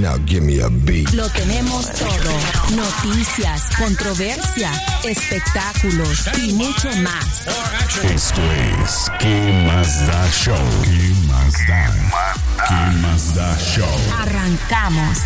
Now give me a beat. Lo tenemos todo. Noticias, controversia, espectáculos y mucho más. Esto es ¿Qué más da show? ¿Qué más da? ¿Qué más da show? Arrancamos.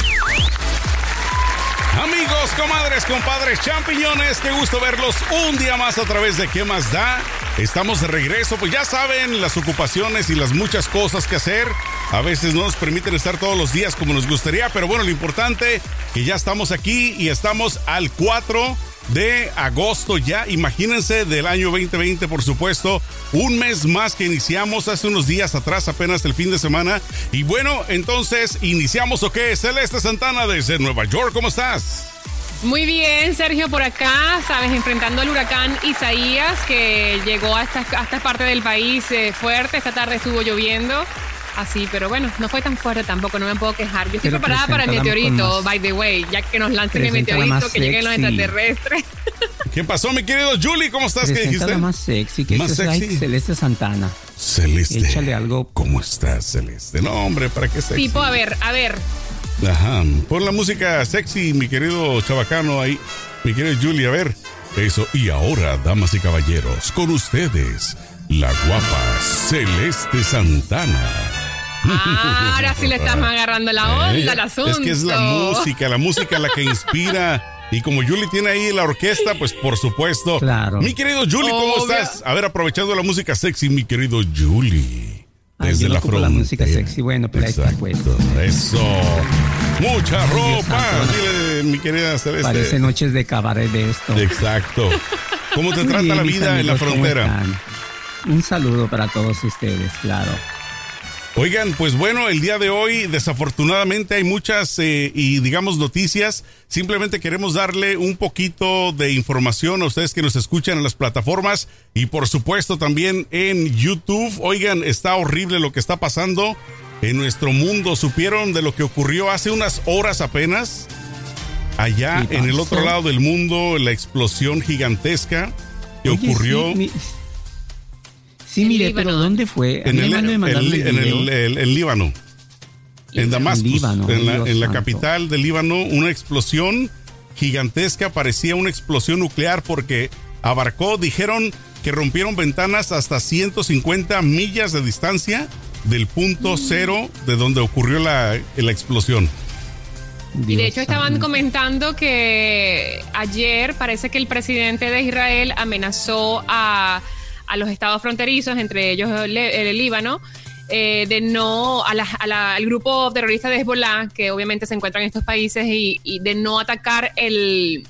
Amigos, comadres, compadres, champiñones, qué gusto verlos un día más a través de ¿Qué más da? Estamos de regreso, pues ya saben, las ocupaciones y las muchas cosas que hacer a veces no nos permiten estar todos los días como nos gustaría, pero bueno, lo importante que ya estamos aquí y estamos al 4 de agosto ya, imagínense del año 2020 por supuesto, un mes más que iniciamos hace unos días atrás, apenas el fin de semana. Y bueno, entonces, ¿iniciamos o qué? Celeste Santana desde Nueva York, ¿cómo estás? Muy bien, Sergio, por acá, sabes, enfrentando al huracán Isaías, que llegó a esta, a esta parte del país eh, fuerte. Esta tarde estuvo lloviendo. Así, pero bueno, no fue tan fuerte tampoco, no me puedo quejar. Yo estoy Pero preparada para el meteorito, más- by the way, ya que nos lancen el meteorito, que lleguen los sexy. extraterrestres. ¿Qué pasó, mi querido Julie? ¿Cómo estás? ¿Qué dijiste? más sexy, que Más es like sexy. Celeste Santana. Celeste. Échale algo. ¿Cómo estás, Celeste? No, hombre, ¿para qué sexy? tipo, a ver, a ver, Ajá. Pon la música sexy, mi querido chabacano ahí. Mi querido Julie, a ver. Eso. Y ahora, damas y caballeros, con ustedes, la guapa Celeste Santana. Ah, ahora sí le estamos agarrando la onda Eh, al asunto. Es que es la música, la música la que inspira. Y como Julie tiene ahí la orquesta, pues por supuesto. Claro. Mi querido Julie, ¿cómo Obvio. estás? A ver, aprovechando la música sexy, mi querido Julie. Ay, Desde no la ocupo la frontera. música sexy, bueno, pero ahí está, pues. Eso. Mucha Dios ropa. Dile, mi querida Celeste. Parece noches de cabaret de esto. Exacto. ¿Cómo te Muy trata bien, la vida en la amigos, ¿cómo frontera? Un saludo para todos ustedes, claro. Oigan, pues bueno, el día de hoy desafortunadamente hay muchas eh, y digamos noticias. Simplemente queremos darle un poquito de información a ustedes que nos escuchan en las plataformas y por supuesto también en YouTube. Oigan, está horrible lo que está pasando en nuestro mundo. ¿Supieron de lo que ocurrió hace unas horas apenas? Allá ¿Qué en el otro lado del mundo, la explosión gigantesca que Oye, ocurrió. Sí, mi- sí, mire, Líbano. pero ¿dónde fue? A en el, Líbano. En Damasco, en la, en la capital de Líbano, una explosión gigantesca, parecía una explosión nuclear porque abarcó, dijeron que rompieron ventanas hasta 150 millas de distancia del punto cero de donde ocurrió la, la explosión. Y de hecho estaban santo. comentando que ayer parece que el presidente de Israel amenazó a, a los estados fronterizos, entre ellos el, Líbano, eh, de no a la- a la- al grupo terrorista de Hezbollah, que obviamente se encuentra en estos países, y, y de no atacar el,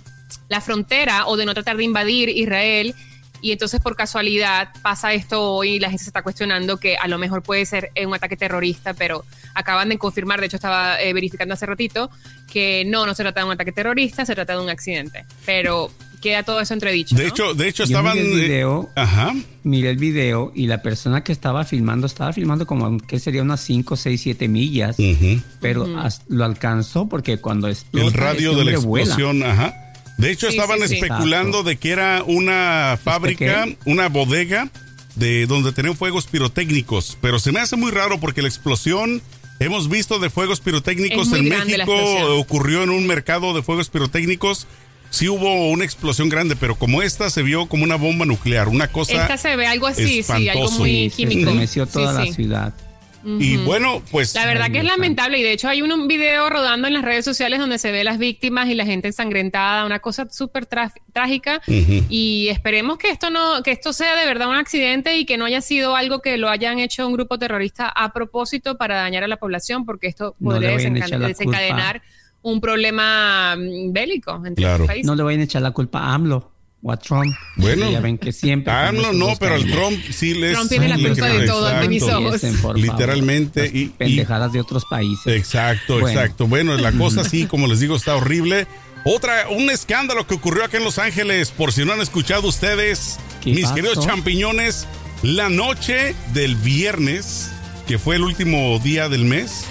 la frontera o de no tratar de invadir Israel. Y entonces por casualidad pasa esto hoy y la gente se está cuestionando que a lo mejor puede ser eh, un ataque terrorista, pero acaban de confirmar, de hecho estaba eh, verificando hace ratito, que no, no se trata de un ataque terrorista, se trata de un accidente. Pero queda todo eso entredicho. De ¿no? hecho, de hecho Yo estaban. miré el eh, video. ajá. Miré el video y la persona que estaba filmando estaba filmando como que sería unas 5, 6, 7 millas, pero as- lo alcanzó porque cuando explota el radio de la vuela. explosión, ajá. De hecho, Sí, estaban sí, sí. especulando de que era una fábrica, qué? una bodega de donde tenían fuegos pirotécnicos, pero se me hace muy raro porque la explosión hemos visto de fuegos pirotécnicos en México, ocurrió en un mercado de fuegos pirotécnicos. Sí hubo una explosión grande, pero como esta se vio como una bomba nuclear, una cosa Esta se ve algo así, sí, algo muy se químico. estremeció Sí, toda sí. la ciudad. y bueno, pues La verdad que es lamentable y de hecho hay un, un video rodando en las redes sociales donde se ve las víctimas y la gente ensangrentada, una cosa súper trágica y esperemos que esto no que esto sea de verdad un accidente y que no haya sido algo que lo hayan hecho un grupo terrorista a propósito para dañar a la población porque esto No podría la desencadenar un problema mm, bélico entre Claro. los países. No le vayan a echar la culpa a AMLO o a Trump. Bueno. ya ven que siempre. Ah, no, pero al Trump sí les Trump tiene la culpa de todo ante mis ojos. favor. Literalmente, y- y- pendejadas de otros países. Exacto, Bueno. exacto. Bueno, la cosa sí, como les digo, está horrible. Otra, un escándalo que ocurrió acá en Los Ángeles, por si no han escuchado ustedes, ¿Qué mis pasó? queridos champiñones, La noche del viernes, que fue el último día del mes,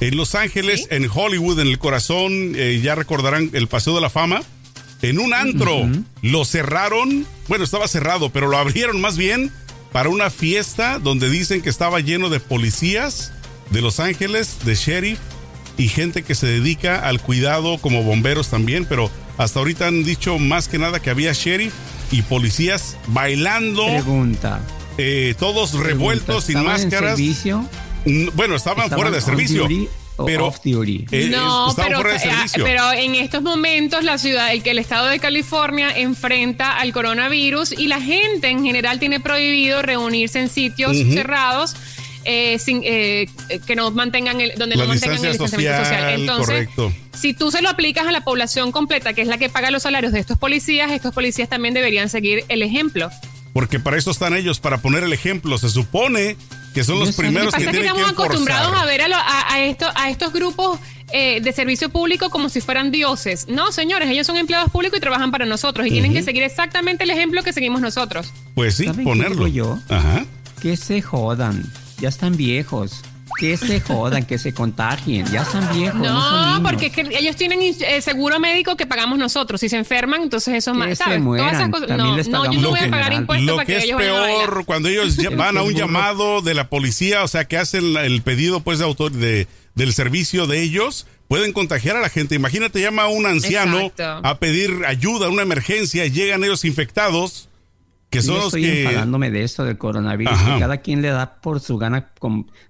en Los Ángeles, en Hollywood, en el corazón, eh, ya recordarán el Paseo de la Fama, en un antro lo cerraron, bueno, estaba cerrado, pero lo abrieron más bien para una fiesta donde dicen que estaba lleno de policías de Los Ángeles, de sheriff y gente que se dedica al cuidado como bomberos también, pero hasta ahorita han dicho más que nada que había sheriff y policías bailando. Pregunta. Eh, todos revueltos, sin máscaras. En servicio? Bueno, estaban, fuera de servicio. Pero, eh, no, pero, eh, pero, en estos momentos la ciudad, el que el estado de California enfrenta al coronavirus y la gente en general tiene prohibido reunirse en sitios cerrados eh, sin, eh, que no mantengan el, donde no mantengan el distanciamiento social. Entonces, si tú se lo aplicas a la población completa, que es la que paga los salarios de estos policías, estos policías también deberían seguir el ejemplo. Porque para eso están ellos, para poner el ejemplo. Se supone que son los primeros que, tienen que estamos acostumbrados a ver a, a, esto, a estos grupos eh, de servicio público como si fueran dioses. No, señores, ellos son empleados públicos y trabajan para nosotros y tienen que seguir exactamente el ejemplo que seguimos nosotros. Pues sí, ponerlo. yo? Ajá. Que se jodan ya están viejos. Que se jodan, que se contagien, ya están viejos. No, porque ellos tienen eh, seguro médico que pagamos nosotros. Si se enferman, entonces eso más. ¿sabes? Todas No, no, yo no voy a pagar impuestos Lo para que, que, es ellos peor, cuando ellos van a un llamado de la policía, o sea, que hacen el pedido pues de autor de, del servicio de ellos, pueden contagiar a la gente. Imagínate, llama a un anciano a pedir ayuda, una emergencia, llegan ellos infectados que son estoy que... enfadándome de esto del coronavirus. cada quien le da por su gana.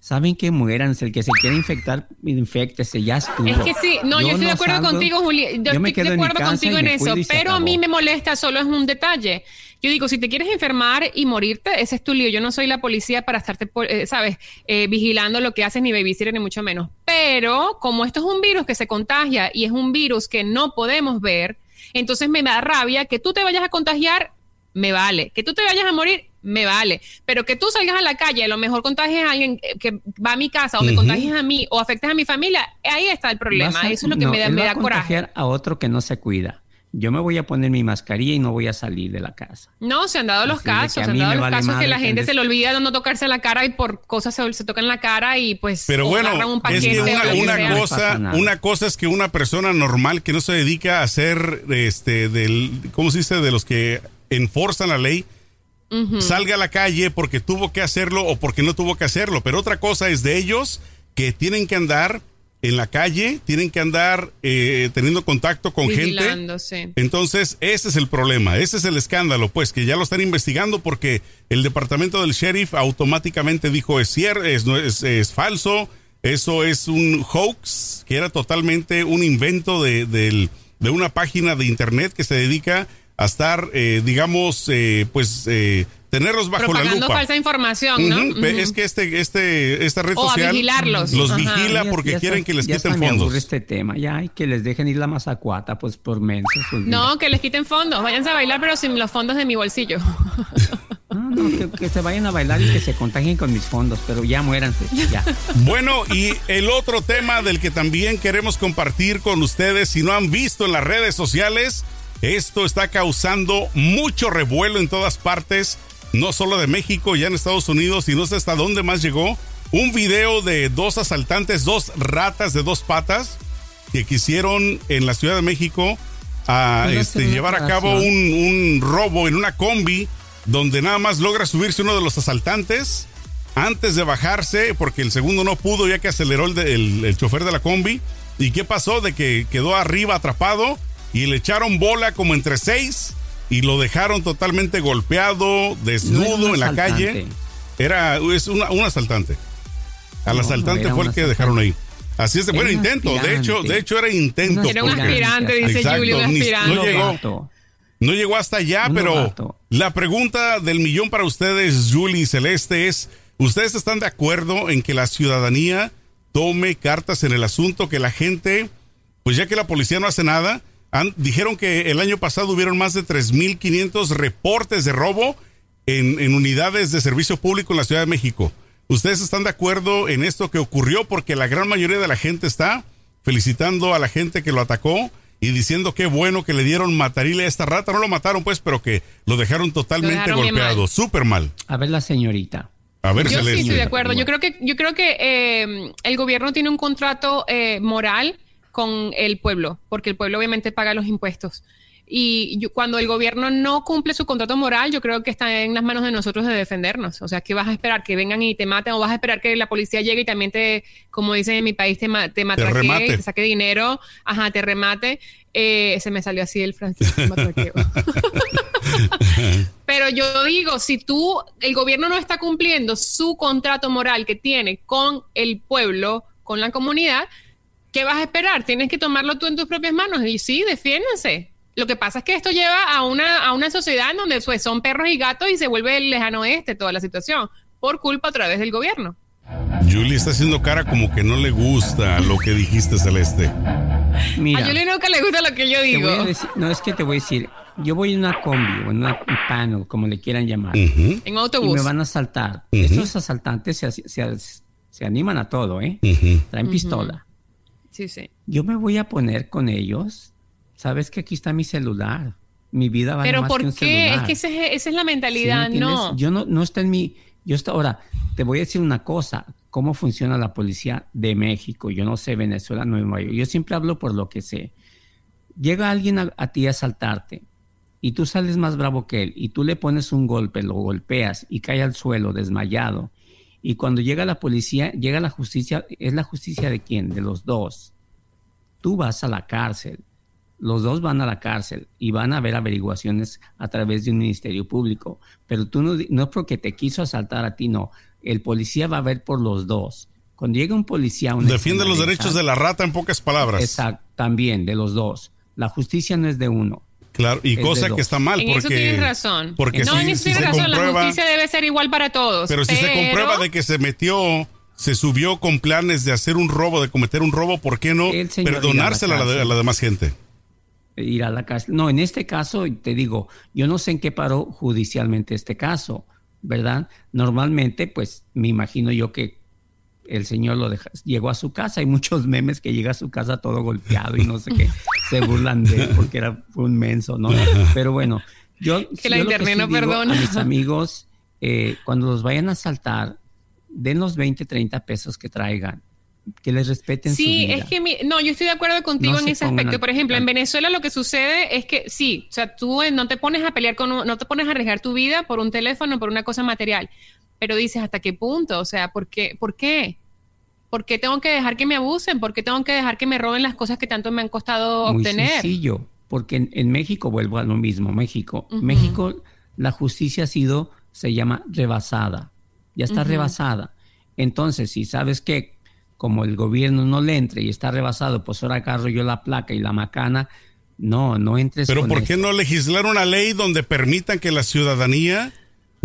Saben que mueran. El que se quiere infectar, infectese. Ya estuvo. Es que sí. No, yo, estoy de acuerdo contigo, Juli. Yo, estoy de acuerdo contigo en eso. Pero a mí me molesta solo es un detalle. Yo digo, si te quieres enfermar y morirte, ese es tu lío. Yo no soy la policía para estarte, eh, ¿sabes? Eh, vigilando lo que haces, ni babysitter, ni mucho menos. Pero como esto es un virus que se contagia y es un virus que no podemos ver, entonces me da rabia que tú te vayas a contagiar me vale. Que tú te vayas a morir, me vale. Pero que tú salgas a la calle, a lo mejor contagies a alguien que va a mi casa o me contagies a mí o afectes a mi familia, ahí está el problema. Eso es lo que me da, me da coraje. a otro que no se cuida. Yo me voy a poner mi mascarilla y no voy a salir de la casa. No, se han dado los casos, se han dado los casos que la gente se le olvida de no tocarse la cara y por cosas se, se tocan la cara y pues Pero bueno, es que una, cosa, una cosa es que una persona normal que no se dedica a hacer este del ¿cómo se dice? de los que enforzan la ley, salga a la calle porque tuvo que hacerlo o porque no tuvo que hacerlo. Pero otra cosa es de ellos que tienen que andar en la calle, tienen que andar eh, teniendo contacto con gente. Entonces, ese es el problema, ese es el escándalo, pues que ya lo están investigando porque el departamento del sheriff automáticamente dijo es cierto, es, es, es falso, eso es un hoax, que era totalmente un invento de, de una página de internet que se dedica a estar, eh, digamos, eh, pues eh, tenerlos bajo la lupa. falsa información, ¿no? Es que este, este, esta red social vigilarlos. los vigila porque quieren que les quiten fondos. este tema, ya, y que les dejen ir la mazacuata, pues por menos. Pues, no, que les quiten fondos, váyanse a bailar, pero sin los fondos de mi bolsillo. No, que, se vayan a bailar y que se contagien con mis fondos, pero ya muéranse, ya. Bueno, y el otro tema del que también queremos compartir con ustedes, si no han visto en las redes sociales, esto está causando mucho revuelo en todas partes, no solo de México, ya en Estados Unidos y no sé hasta dónde más llegó. Un video de dos asaltantes, dos ratas de dos patas que quisieron en la Ciudad de México a este, llevar a cabo un, robo en una combi donde nada más logra subirse uno de los asaltantes antes de bajarse porque el segundo no pudo ya que aceleró el, el chofer de la combi. ¿Y qué pasó? De que quedó arriba atrapado y le echaron bola como entre seis y lo dejaron totalmente golpeado, desnudo en la calle. Era es un asaltante. Al asaltante fue el que dejaron ahí. Así es, bueno, intento. De hecho, de hecho era intento. Era un aspirante, dice Julio, un aspirante. No llegó, no llegó hasta allá, pero la pregunta del millón para ustedes, Julie y Celeste, es: ¿Ustedes están de acuerdo en que la ciudadanía tome cartas en el asunto, que la gente, pues ya que la policía no hace nada, dijeron que el año pasado hubieron más de 3.500 reportes de robo en, en, unidades de servicio público en la Ciudad de México. ¿Ustedes están de acuerdo en esto que ocurrió? Porque la gran mayoría de la gente está felicitando a la gente que lo atacó y diciendo qué bueno que le dieron matarile a esta rata. No lo mataron, pues, pero que lo dejaron totalmente golpeado. Súper mal. A ver, la señorita. A ver, yo sí estoy de acuerdo. Yo creo que, yo creo que eh, el gobierno tiene un contrato eh, moral con el pueblo, porque el pueblo obviamente paga los impuestos. Y cuando el gobierno no cumple su contrato moral, yo creo que está en las manos de nosotros de defendernos. O sea, ¿qué vas a esperar? ¿Que vengan y te maten? ¿O vas a esperar que la policía llegue y también te, como dicen en mi país, te, te matraquee, te, saque dinero? Ajá, te remate. Eh, se me salió así el Francisco Pero yo digo, si tú, el gobierno no está cumpliendo su contrato moral que tiene con el pueblo, con la comunidad, ¿qué vas a esperar? Tienes que tomarlo tú en tus propias manos. Y sí, defiéndanse lo que pasa es que esto lleva a una, a una sociedad en donde pues, son perros y gatos y se vuelve el lejano oeste toda la situación, por culpa a través del gobierno. Julie está haciendo cara como que no le gusta lo que dijiste, Celeste. Mira, a Julie nunca le gusta lo que yo digo. no, es que te voy a decir, yo voy en una combi o en una, un panel, como le quieran llamar. En autobús. Y me van a asaltar. Estos asaltantes se, se, se, animan a todo, ¿eh? Traen pistola. Sí, sí. Yo me voy a poner con ellos sabes que aquí está mi celular. Mi vida va Pero más ¿por que un qué? Es que esa es, la mentalidad, no. Yo no, no está en mi. Yo está, ahora, te voy a decir una cosa, cómo funciona la policía de México. Yo no sé Venezuela, no Yo siempre hablo por lo que sé. Llega alguien a, a ti a asaltarte y tú sales más bravo que él y tú le pones un golpe, lo golpeas y cae al suelo desmayado. Y cuando llega la policía, llega la justicia, ¿es la justicia de quién? De los dos. Tú vas a la cárcel los dos van a la cárcel y van a haber averiguaciones a través de un ministerio público. Pero tú no, no es porque te quiso asaltar a ti, no. El policía va a ver por los dos. Cuando llega un policía... Defiende los derechos de la rata en pocas palabras. Exacto, también, de los dos. La justicia no es de uno. Claro, y cosa que está mal. En porque, eso tienes razón. Porque no, en eso tienes razón. la justicia debe ser igual para todos. Pero, si se comprueba de que se metió se subió con planes de hacer un robo, de cometer un robo, ¿por qué no perdonársela a la demás gente? ir a la cárcel. No, en este caso, te digo, yo no sé en qué paró judicialmente este caso, ¿verdad? Normalmente, pues me imagino yo que el señor lo deja, llegó a su casa. Hay muchos memes que llega a su casa todo golpeado y no sé qué, se burlan de él porque era un menso, ¿no? Pero bueno, yo. Que la internet no perdona. A mis amigos, eh, cuando los vayan a asaltar, den los 20, 30 pesos que traigan que les respeten sí, su vida. es que no, yo estoy de acuerdo contigo en ese aspecto. Por ejemplo, en Venezuela lo que sucede es que sí, o sea, tú no te pones a pelear con, no te pones a arriesgar tu vida por un teléfono, por una cosa material, pero dices hasta qué punto, o sea, ¿por qué? ¿Por qué? ¿Por qué tengo que dejar que me abusen? ¿Por qué tengo que dejar que me roben las cosas que tanto me han costado Muy obtener? sencillo, porque en, México vuelvo a lo mismo, México, México la justicia ha sido, se llama rebasada, ya está rebasada. Entonces, si sabes que como el gobierno no le entre y está rebasado, pues ahora agarro yo la placa y la macana. No, no entres. Pero ¿por qué no legislar una ley donde permitan que la ciudadanía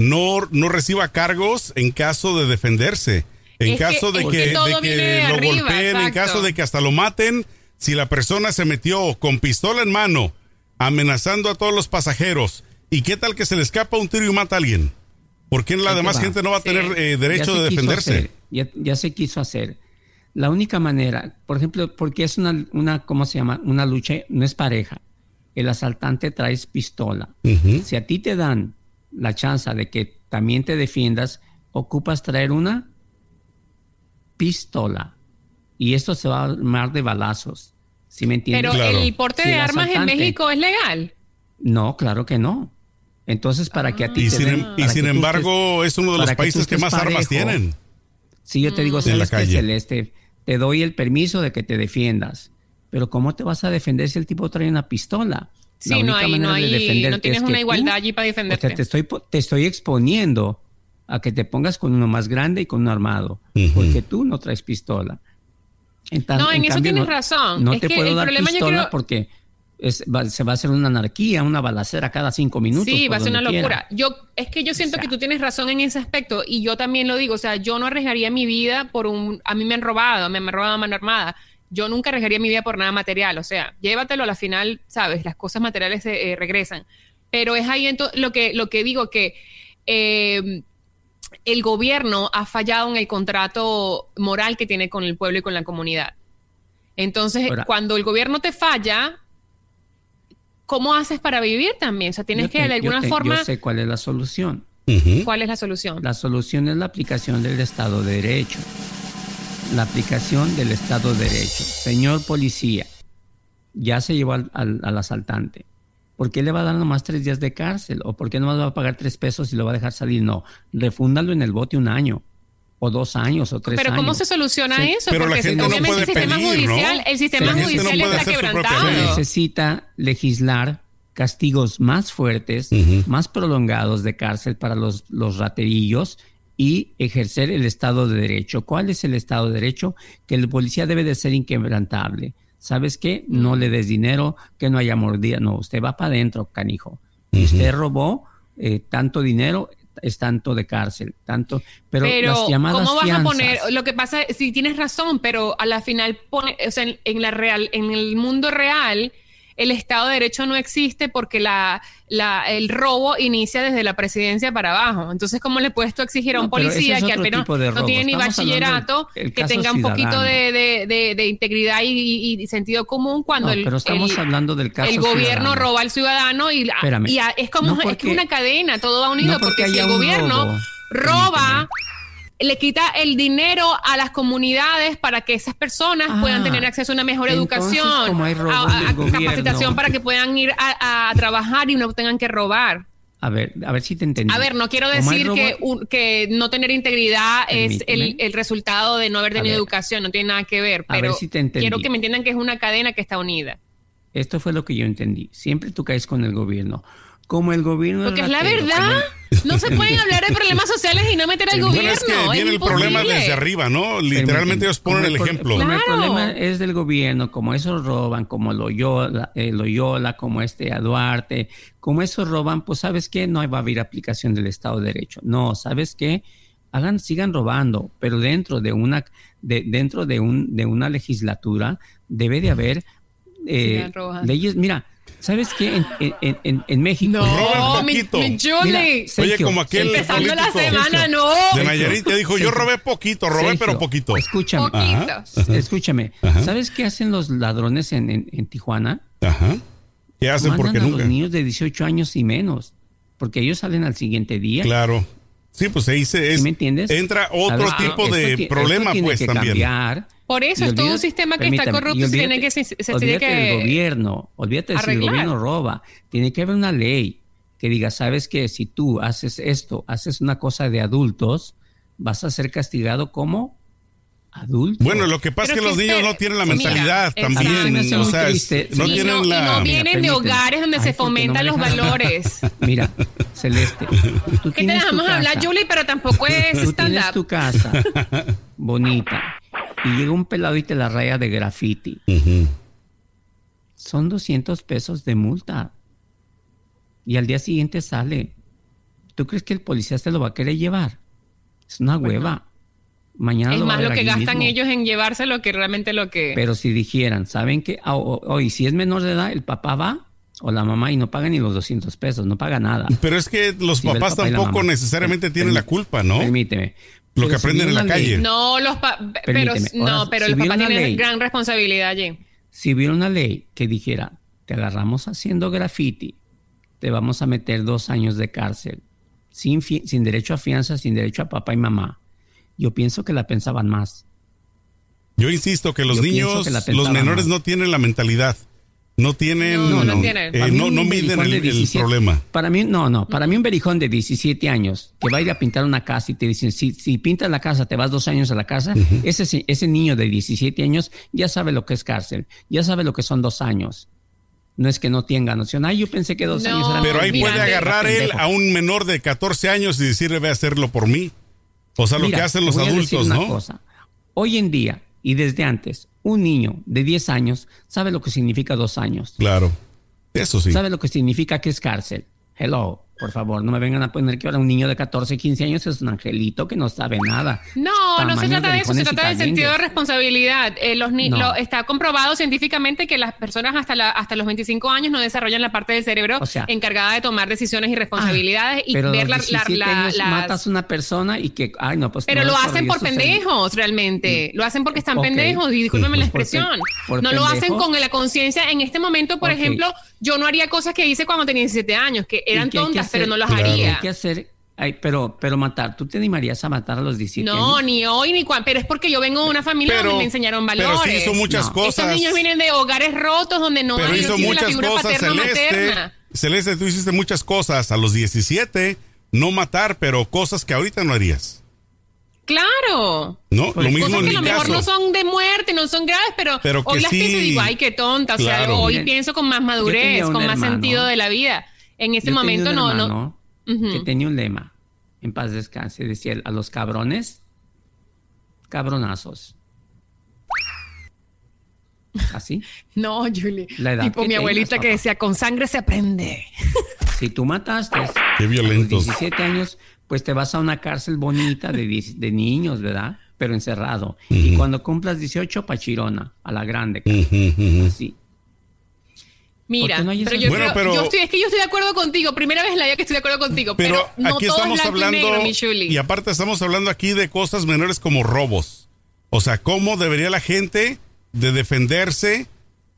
no, no reciba cargos en caso de defenderse? En caso de, que, lo golpeen, en caso de que hasta lo maten, si la persona se metió con pistola en mano, amenazando a todos los pasajeros, ¿y qué tal que se le escapa un tiro y mata a alguien? ¿Por qué la demás gente no va a tener eh, derecho de defenderse? ya, ya, se quiso hacer. La única manera, por ejemplo, porque es una, una ¿cómo se llama? Una lucha, no es pareja. El asaltante trae pistola. Si a ti te dan la chance de que también te defiendas, ocupas traer una pistola. Y esto se va a armar de balazos. ¿Sí me entiendes? Pero el porte de armas en México es legal. No, claro que no. Entonces, para que a ti y te sin, den, y sin embargo, es uno de los países que, más armas tienen. Si yo te digo, Celeste, Celeste, te doy el permiso de que te defiendas. Pero ¿cómo te vas a defender si el tipo trae una pistola? Sí, no hay, no hay, no tienes una igualdad allí para defenderte. te estoy, te estoy exponiendo a que te pongas con uno más grande y con uno armado, porque tú no traes pistola. no, en, eso tienes razón. No te puedo dar pistola porque se va a hacer una anarquía, una balacera cada cinco minutos. Sí, va a ser una locura. Yo, es que yo siento que tú tienes razón en ese aspecto y yo también lo digo. O sea, yo no arriesgaría mi vida por un. A mí me han robado, me, han robado a mano armada. Yo nunca arriesgaría mi vida por nada material. O sea, llévatelo a la final, sabes, las cosas materiales eh, regresan. Pero es ahí lo que, lo que digo que. Eh, el gobierno ha fallado en el contrato moral que tiene con el pueblo y con la comunidad. Entonces, cuando el gobierno te falla, ¿cómo haces para vivir también? O sea, tienes que te- de yo alguna te- forma... Yo sé cuál es la solución. ¿Cuál es la solución? La solución es la aplicación del Estado de Derecho. La aplicación del Estado de Derecho. Señor policía, ya se llevó al, al- al asaltante. ¿Por qué le va a dar nomás tres días de cárcel? ¿O por qué nomás va a pagar tres pesos y lo va a dejar salir? No, refúndalo en el bote un año, o dos años, o tres Pero años. ¿cómo se soluciona Sí. eso? Pero la Porque gente no obviamente puede el sistema pedir, ¿no? judicial, el sistema La gente no judicial está quebrantado. ley. necesita legislar castigos más fuertes, más prolongados de cárcel para los, los raterillos y ejercer el Estado de Derecho. ¿Cuál es el Estado de Derecho? Que el policía debe de ser inquebrantable. ¿Sabes qué? No le des dinero, que no haya mordida. No, usted va para adentro, canijo. Y usted robó eh, tanto dinero, es tanto de cárcel, tanto... Pero, Pero, las llamadas ¿cómo vas a poner? Lo que pasa, sí tienes razón, pero a la final pone, o sea, en, en la real, en el mundo real, el Estado de Derecho no existe porque la, la, el robo inicia desde la presidencia para abajo. Entonces, ¿cómo le puedes tú exigir a un No, policía es que de no tiene ni Estamos bachillerato, que tenga un poquito de, de- de- de integridad y, sentido común cuando No, el, pero estamos el- hablando del caso el gobierno ciudadano. roba al ciudadano y, Espérame. y a- es como es que una cadena, todo va unido porque porque, si el gobierno robo, roba le quita el dinero a las comunidades para que esas personas Ah, puedan tener acceso a una mejor entonces, educación, como hay robos a, a- a capacitación para que puedan ir a, a trabajar y no tengan que robar. A ver, a ver si te entendí. A ver, no quiero decir que, un- que no tener integridad es el, el resultado de no haber tenido educación, no tiene nada que ver, A ver pero si te entendí. quiero que me entiendan que es una cadena que está unida. Esto fue lo que yo entendí. Siempre tú caes con el gobierno. Como el gobierno Porque es la verdad. No se pueden hablar de problemas sociales y no meter al Bueno, gobierno. es que viene el imposible. problema desde arriba, ¿no? Literalmente ellos ponen el ejemplo. Como el Claro. problema es del gobierno, como esos roban, como Loyola, eh, Loyola como este a Duarte, como esos roban, pues sabes qué, no va a haber aplicación del Estado de Derecho. No, sabes qué, hagan, sigan robando, pero dentro de una, de, dentro de un, de una legislatura debe de haber eh, leyes. Mira, sabes qué, en, en, en, en México. No, mi, poquito. mi Julie. Mira, Oye, Sergio, como aquel Empezando la semana, no. de Nayarit te dijo, yo Sergio. robé poquito, robé Sergio, pero poquito. Escúchame. Poquito. Escúchame, Ajá. ¿sabes qué hacen los ladrones en, en- en Tijuana? Ajá. ¿Qué hacen? Mandan Porque a nunca. los niños de 18 años y menos, porque ellos salen al siguiente día. Claro. Sí, pues ahí se es, ¿Sí me entiendes? entra otro ¿Sabes qué? tipo Esto de problema, tiene pues que también. cambiar. Por eso Y es todo un olvídate- sistema que está corrupto y se tiene olvídate- que, se, se tiene olvídate que del gobierno, olvídate de si el arreglar. gobierno roba. Tiene que haber una ley que diga, sabes que si tú haces esto, haces una cosa de adultos, vas a ser castigado como adulto. Bueno, lo que pasa es que los niños no tienen la mentalidad también. O sea, triste. no Sí, y y Mira, vienen de hogares donde Ay, se ¿por qué no fomentan me los valores. Mira, Celeste, tú Que te dejamos hablar. Julie, pero tampoco es Tú tienes tu casa bonita y llega un pelado y te la raya de graffiti. Son 200 pesos de multa. Y al día siguiente sale. ¿Tú crees que el policía se lo va a querer llevar? Es una hueva. Mañana Es lo más lo que gastan mismo. ellos en llevárselo que realmente lo que... Pero si dijeran, ¿saben qué? Ah, Hoy, si es menor de edad, el papá va o la mamá y no paga ni los 200 pesos, no paga nada. Pero es que los papás papá tampoco mamá. necesariamente Per- tienen la culpa, ¿no? Permíteme. Lo Pero que si aprenden en la ley- calle. No, los pero, no, pero si los papás tienen ley- gran responsabilidad allí. Si hubiera una ley que dijera, te agarramos haciendo graffiti, te vamos a meter dos años de cárcel, sin derecho a fianza, sin derecho a papá y mamá, yo pienso que la pensaban más. Yo insisto que los Yo niños, que la los menores más. no tienen la mentalidad. No tienen, No, no tienen. eh, mí no, miden el, de el 17 problema. Para mí, no, no, para mí un berijón de 17 años que va a ir a pintar una casa y te dicen, si, si pintas la casa, te vas dos años a la casa, ese, ese niño de 17 años ya sabe lo que es cárcel, ya sabe lo que son dos años. No es que no tenga noción. Ay, yo pensé que dos No, años era Pero ahí puede de- agarrar él a un menor de 14 años y decirle, ve a hacerlo por mí. O sea, lo Mira, que hacen los adultos, ¿no? cosa. Hoy en día y desde antes, un niño de 10 años sabe lo que significa dos años. Claro. Eso sí. Sabe lo que significa que es cárcel. Hello. Por favor, no me vengan a poner que ahora un niño de 14, 15 años es un angelito que no sabe nada. No, no se trata de eso, se trata del sentido de responsabilidad. Eh, los está comprobado científicamente que las personas hasta, la, hasta los 25 años no desarrollan la parte del cerebro encargada de tomar decisiones y responsabilidades ah, y ver la, la, matas una persona y que, ay, no, pues. Pero lo hacen por pendejos, realmente. Mm. Lo hacen porque están pendejos, y discúlpeme la pues, expresión. no lo hacen con la conciencia. En este momento, por ejemplo, yo no haría cosas que hice cuando tenía 17 años, que eran tontas, pero no las haría. Hay que hacer pero, pero matar, ¿tú te animarías a matar a los 17 No, ni hoy ni cuando, pero es porque yo vengo de una familia donde me enseñaron valores. Pero sí hizo muchas cosas. Estos niños vienen de hogares rotos donde no pero hay hizo muchas la figura cosas, paterna Celeste, materna. Celeste, tú hiciste muchas cosas a los 17, no matar, pero cosas que ahorita no harías. Claro. No, lo mismo Cosas que a lo mejor no son de muerte, no son graves, pero, hoy las pienso y digo, ay, qué tonta. O sea, hoy pienso con más madurez, con más sentido de la vida. En ese momento no, no. Que tenía un lema en paz descanse, decía a los cabrones, cabronazos. ¿Así? No, Julie. tipo mi abuelita que decía, con sangre se aprende. Si tú mataste Qué violento. a 17 años, pues te vas a una cárcel bonita de, de niños, ¿verdad? Pero encerrado. Y cuando cumplas 18, pachirona, a la grande. Así. Mira, pero yo, estoy, es que yo estoy de acuerdo contigo. Primera vez en la vida que estoy de acuerdo contigo. Pero, no aquí estamos hablando. Y, aparte, estamos hablando aquí de cosas menores como robos. O sea, cómo debería la gente de defenderse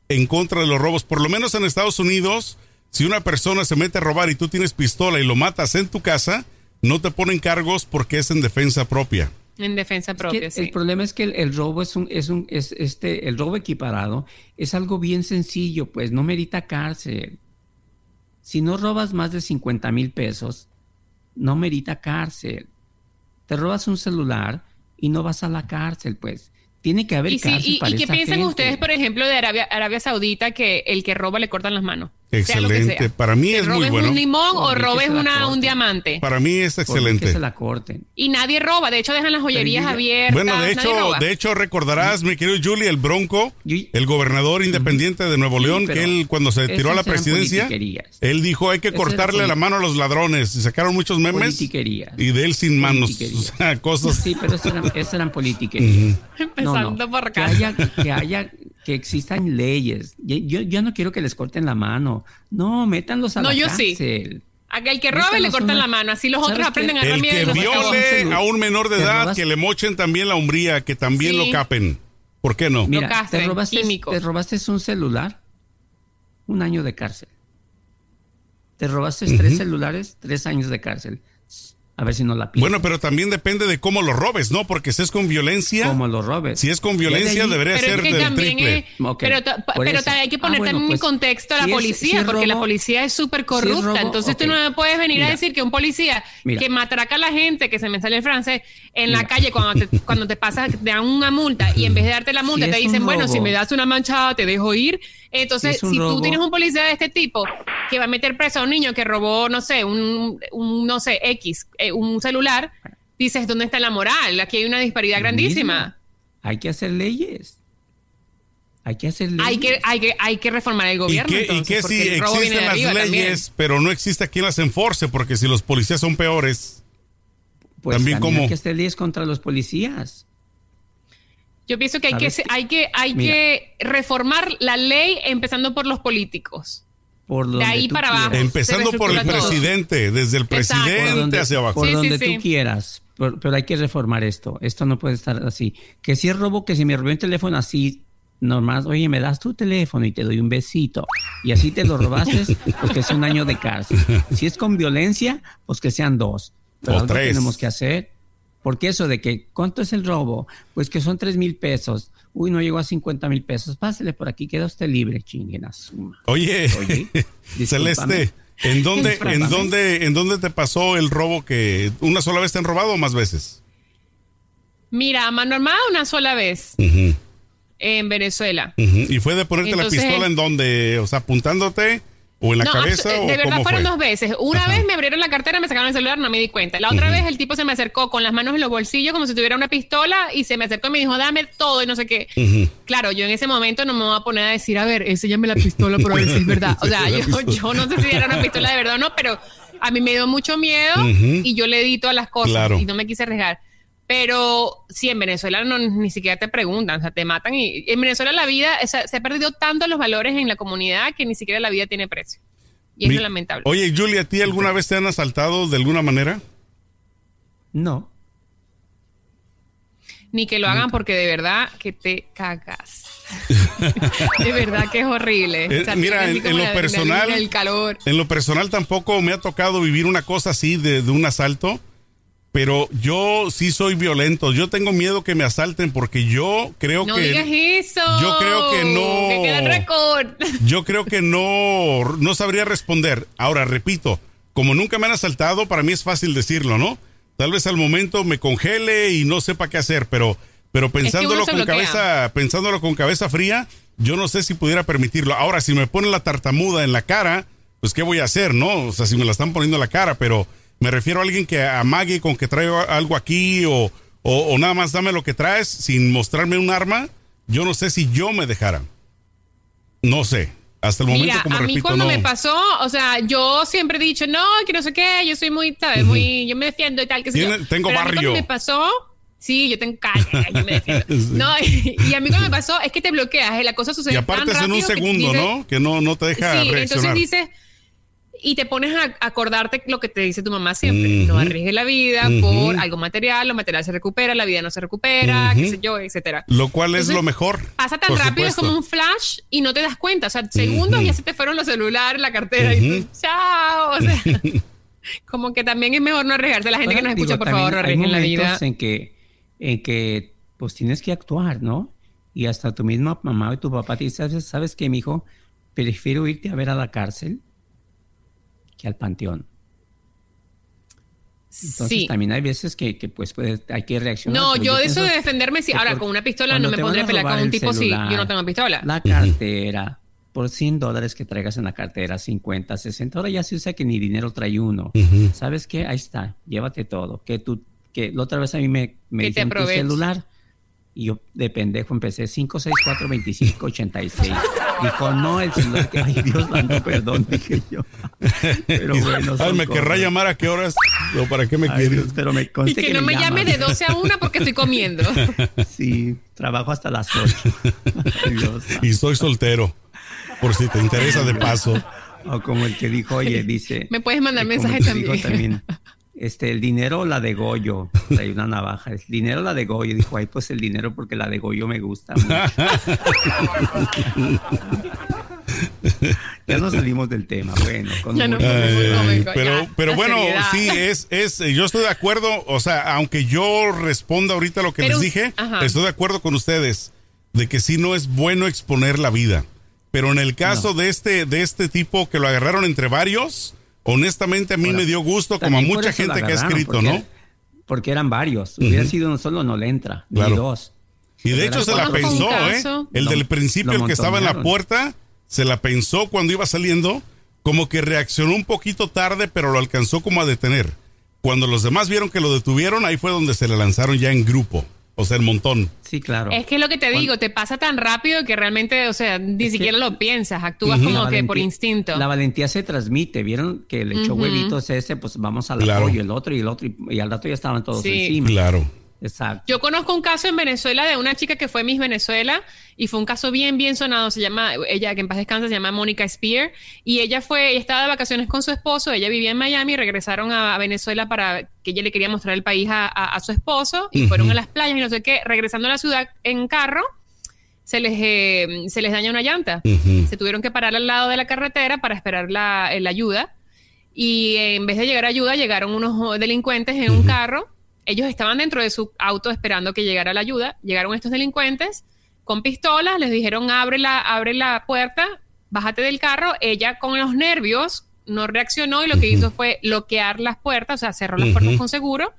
en contra de los robos. Por lo menos en Estados Unidos, si una persona se mete a robar y tú tienes pistola y lo matas en tu casa, no te ponen cargos porque es en defensa propia. En defensa propia, El problema es que el, robo es un, es un, es este, el robo equiparado es algo bien sencillo, pues no merita cárcel. Si no robas más de 50 mil pesos, no merita cárcel. Te robas un celular y no vas a la cárcel, pues. Tiene que haber ¿Y, y, ¿y qué piensan ustedes, por ejemplo, de Arabia, Arabia Saudita, que el que roba le cortan las manos? Excelente. Para mí es muy bueno. un limón o robes una, un diamante. Para mí es excelente. Que se la corten. Y nadie roba. De hecho, dejan las joyerías abiertas. Bueno, de hecho, de hecho recordarás, mi querido Julie, el Bronco, el gobernador independiente de Nuevo León, que él cuando se tiró a la presidencia, él dijo hay que cortarle la mano a los ladrones. Y sacaron muchos memes. Y de él sin manos. O sea, cosas. Sí, pero eso eran, eso eran Empezando por acá. Que haya, que existan leyes. Yo, yo no quiero que les corten la mano. No, métanlos a no, la yo cárcel. Sí. el que robe le cortan la mano, así los otros aprenden a El que viole a un menor de edad, que le mochen también la umbría, que también lo capen. ¿Por qué no? Mira, te, robaste, te robaste un celular, un año de cárcel. Te robaste tres celulares, tres años de cárcel. A ver si no la Bueno, pero también depende de cómo lo robes, ¿no? Porque si es con violencia. Cómo lo robes. Si es con violencia, debería ser del triple. Pero, pero hay que poner ah, también en pues, contexto a la policía, porque la policía es súper corrupta. Entonces tú no me puedes venir a decir que un policía que matraca a la gente, que se me sale el francés, en la calle cuando te, cuando te pasa, te dan una multa y en vez de darte la multa te dicen, bueno, si me das una manchada, te dejo ir. Entonces, si, tú tienes un policía de este tipo que va a meter preso a un niño que robó, no sé, un, no sé, X, eh, un celular, dices, ¿dónde está la moral? Aquí hay una disparidad grandísima. Hay que hacer leyes. Hay que hacer leyes. Hay que, hay que, hay que reformar el gobierno. ¿Y qué, si existen las leyes, pero no existe quien las enforce? Porque si los policías son peores, pues también, como... hay que hacer leyes contra los policías. Yo pienso que hay que, hay que, hay que reformar la ley empezando por los políticos. Por de ahí para abajo. Empezando por el presidente, desde el presidente hacia abajo. Por donde tú quieras. Pero, hay que reformar esto. Esto no puede estar así. Que si es robo, que si me robé un teléfono así, normal, oye, me das tu teléfono y te doy un besito. Y así te lo robaste, pues que sea un año de cárcel. Si es con violencia, pues que sean dos. Pero o tres. tenemos que hacer porque eso de que, ¿cuánto es el robo? Pues que son tres mil pesos. Uy, no llegó a 50 mil pesos. Pásele por aquí, queda usted libre, chinguen Oye, Celeste, ¿en dónde, ¿en, dónde, ¿en dónde te pasó el robo que una sola vez te han robado o más veces? Mira, a mano armada una sola vez. En Venezuela. ¿Y fue de ponerte la pistola en dónde? O sea, apuntándote ¿O en la cabeza? De, de verdad fueron dos veces. Una vez me abrieron la cartera, me sacaron el celular, no me di cuenta. La otra vez el tipo se me acercó con las manos en los bolsillos como si tuviera una pistola y se me acercó y me dijo, dame todo y no sé qué. Claro, yo en ese momento no me voy a poner a decir, a ver, enséñame la pistola para ver si es verdad. O sea, yo, yo, no sé si era una pistola de verdad o no, pero a mí me dio mucho miedo y yo le di todas las cosas y no me quise arriesgar. Pero sí, en Venezuela no, ni siquiera te preguntan, o sea, te matan. Y en Venezuela la vida, se ha perdido tanto los valores en la comunidad que ni siquiera la vida tiene precio. Y es lamentable. Oye, Julia, ¿a ti alguna vez te han asaltado de alguna manera? No. Ni que lo hagan porque de verdad que te cagas. de verdad que es horrible. Eh, mira, en, lo personal, el calor. en lo personal tampoco me ha tocado vivir una cosa así de, un asalto, pero yo sí soy violento. Yo tengo miedo que me asalten porque yo creo que. No digas eso. Yo creo que no. Que queda récord. Yo creo que no, no sabría responder. Ahora, repito, como nunca me han asaltado, para mí es fácil decirlo, ¿no? Tal vez al momento me congele y no sepa qué hacer, pero, pero pensándolo con cabeza, pensándolo con cabeza fría, yo no sé si pudiera permitirlo. Ahora, si me ponen la tartamuda en la cara, pues qué voy a hacer, ¿no? O sea, si me la están poniendo en la cara, pero me refiero a alguien que amague con que traigo algo aquí o, o, nada más dame lo que traes sin mostrarme un arma, yo no sé si yo me dejara. No sé. Hasta el momento, Mira, a mí cuando me pasó, o sea, yo siempre he dicho, no, que no sé qué, yo soy muy, ¿sabes? Muy, yo me defiendo y tal, que Tengo Pero barrio. A mí cuando me pasó, sí, yo tengo calle, yo me defiendo. No, y, a mí cuando me pasó es que te bloqueas, la cosa sucede Y aparte es en un segundo, ¿no? Que no, no te deja sí, reaccionar. entonces dices y te pones a acordarte lo que te dice tu mamá siempre. No arriesgues la vida por algo material, lo material se recupera, la vida no se recupera, qué sé yo, etcétera. Lo cual es lo mejor. Pasa tan rápido, es como un flash y no te das cuenta. O sea, segundos ya se te fueron los celulares, la cartera y tú, chao. O sea, como que también es mejor no arriesgarse. La gente que nos escucha, por favor, no arriesguen la vida. En que, en que pues tienes que actuar, ¿no? Y hasta tu misma mamá y tu papá te dicen, ¿sabes qué, mijo? Prefiero irte a ver a la cárcel al panteón. Entonces también hay veces que, pues hay que reaccionar. No, yo, de eso de defenderme, sí. Ahora con una pistola no me pondré a pelear con un tipo si yo no tengo pistola. La cartera, por 100 dólares que traigas en la cartera, 50, 60, ahora ya se usa que ni dinero trae uno. ¿Sabes qué? Ahí está, llévate todo. Que tú, que la otra vez a mí me, me dicen tu celular y yo de pendejo empecé 564 25 86. Dijo, no, el celular que, ay Dios santo, perdón, dije yo. Pero bueno, ay, me querrá llamar a qué horas o para qué me quieres. Pero me y que, no me, llame de 12 a 1 porque estoy comiendo. Sí, trabajo hasta las 8. y soy soltero, por si te interesa de paso. O como el que dijo, oye, dice. Me puedes mandar mensaje también este, el dinero la de Goyo. Hay una navaja. El dinero la de Goyo. Dijo, ay, pues el dinero porque la de Goyo me gusta. ya no salimos del tema. Bueno, pero, pero bueno, sí, es, es, yo estoy de acuerdo. O sea, aunque yo responda ahorita lo que les dije, estoy de acuerdo con ustedes de que sí no es bueno exponer la vida. Pero en el caso de este, de este tipo que lo agarraron entre varios, honestamente a mí me dio gusto, como a mucha gente que ha escrito, ¿no? Porque eran varios. Hubiera sido uno solo, no le entra, ni dos. Y de hecho se la pensó, ¿eh? El del principio, el que estaba en la puerta, se la pensó cuando iba saliendo, como que reaccionó un poquito tarde, pero lo alcanzó como a detener. Cuando los demás vieron que lo detuvieron, ahí fue donde se le lanzaron ya en grupo. O sea, el montón. Sí, claro. Es que es lo que te digo, te pasa tan rápido que realmente, o sea, ni siquiera lo piensas, actúas como que por instinto. La valentía se transmite, vieron que le echó huevitos ese, pues vamos al apoyo, el otro y el otro, y, al rato ya estaban todos encima. Claro. Exacto. Yo conozco un caso en Venezuela de una chica que fue Miss Venezuela y fue un caso bien, bien sonado. Se llama, ella que en paz descansa, se llama Mónica Spear. Y ella fue, ella estaba de vacaciones con su esposo, ella vivía en Miami, y regresaron a, Venezuela para que ella le quería mostrar el país a, su esposo y fueron a las playas y no sé qué. Regresando a la ciudad en carro, se les, eh, se les daña una llanta. Se tuvieron que parar al lado de la carretera para esperar la, la ayuda. Y en vez de llegar a ayuda, llegaron unos delincuentes en un carro ellos estaban dentro de su auto esperando que llegara la ayuda. Llegaron estos delincuentes con pistolas, les dijeron abre la, abre la puerta, bájate del carro. Ella con los nervios no reaccionó y lo que hizo fue bloquear las puertas, o sea, cerró las puertas con seguro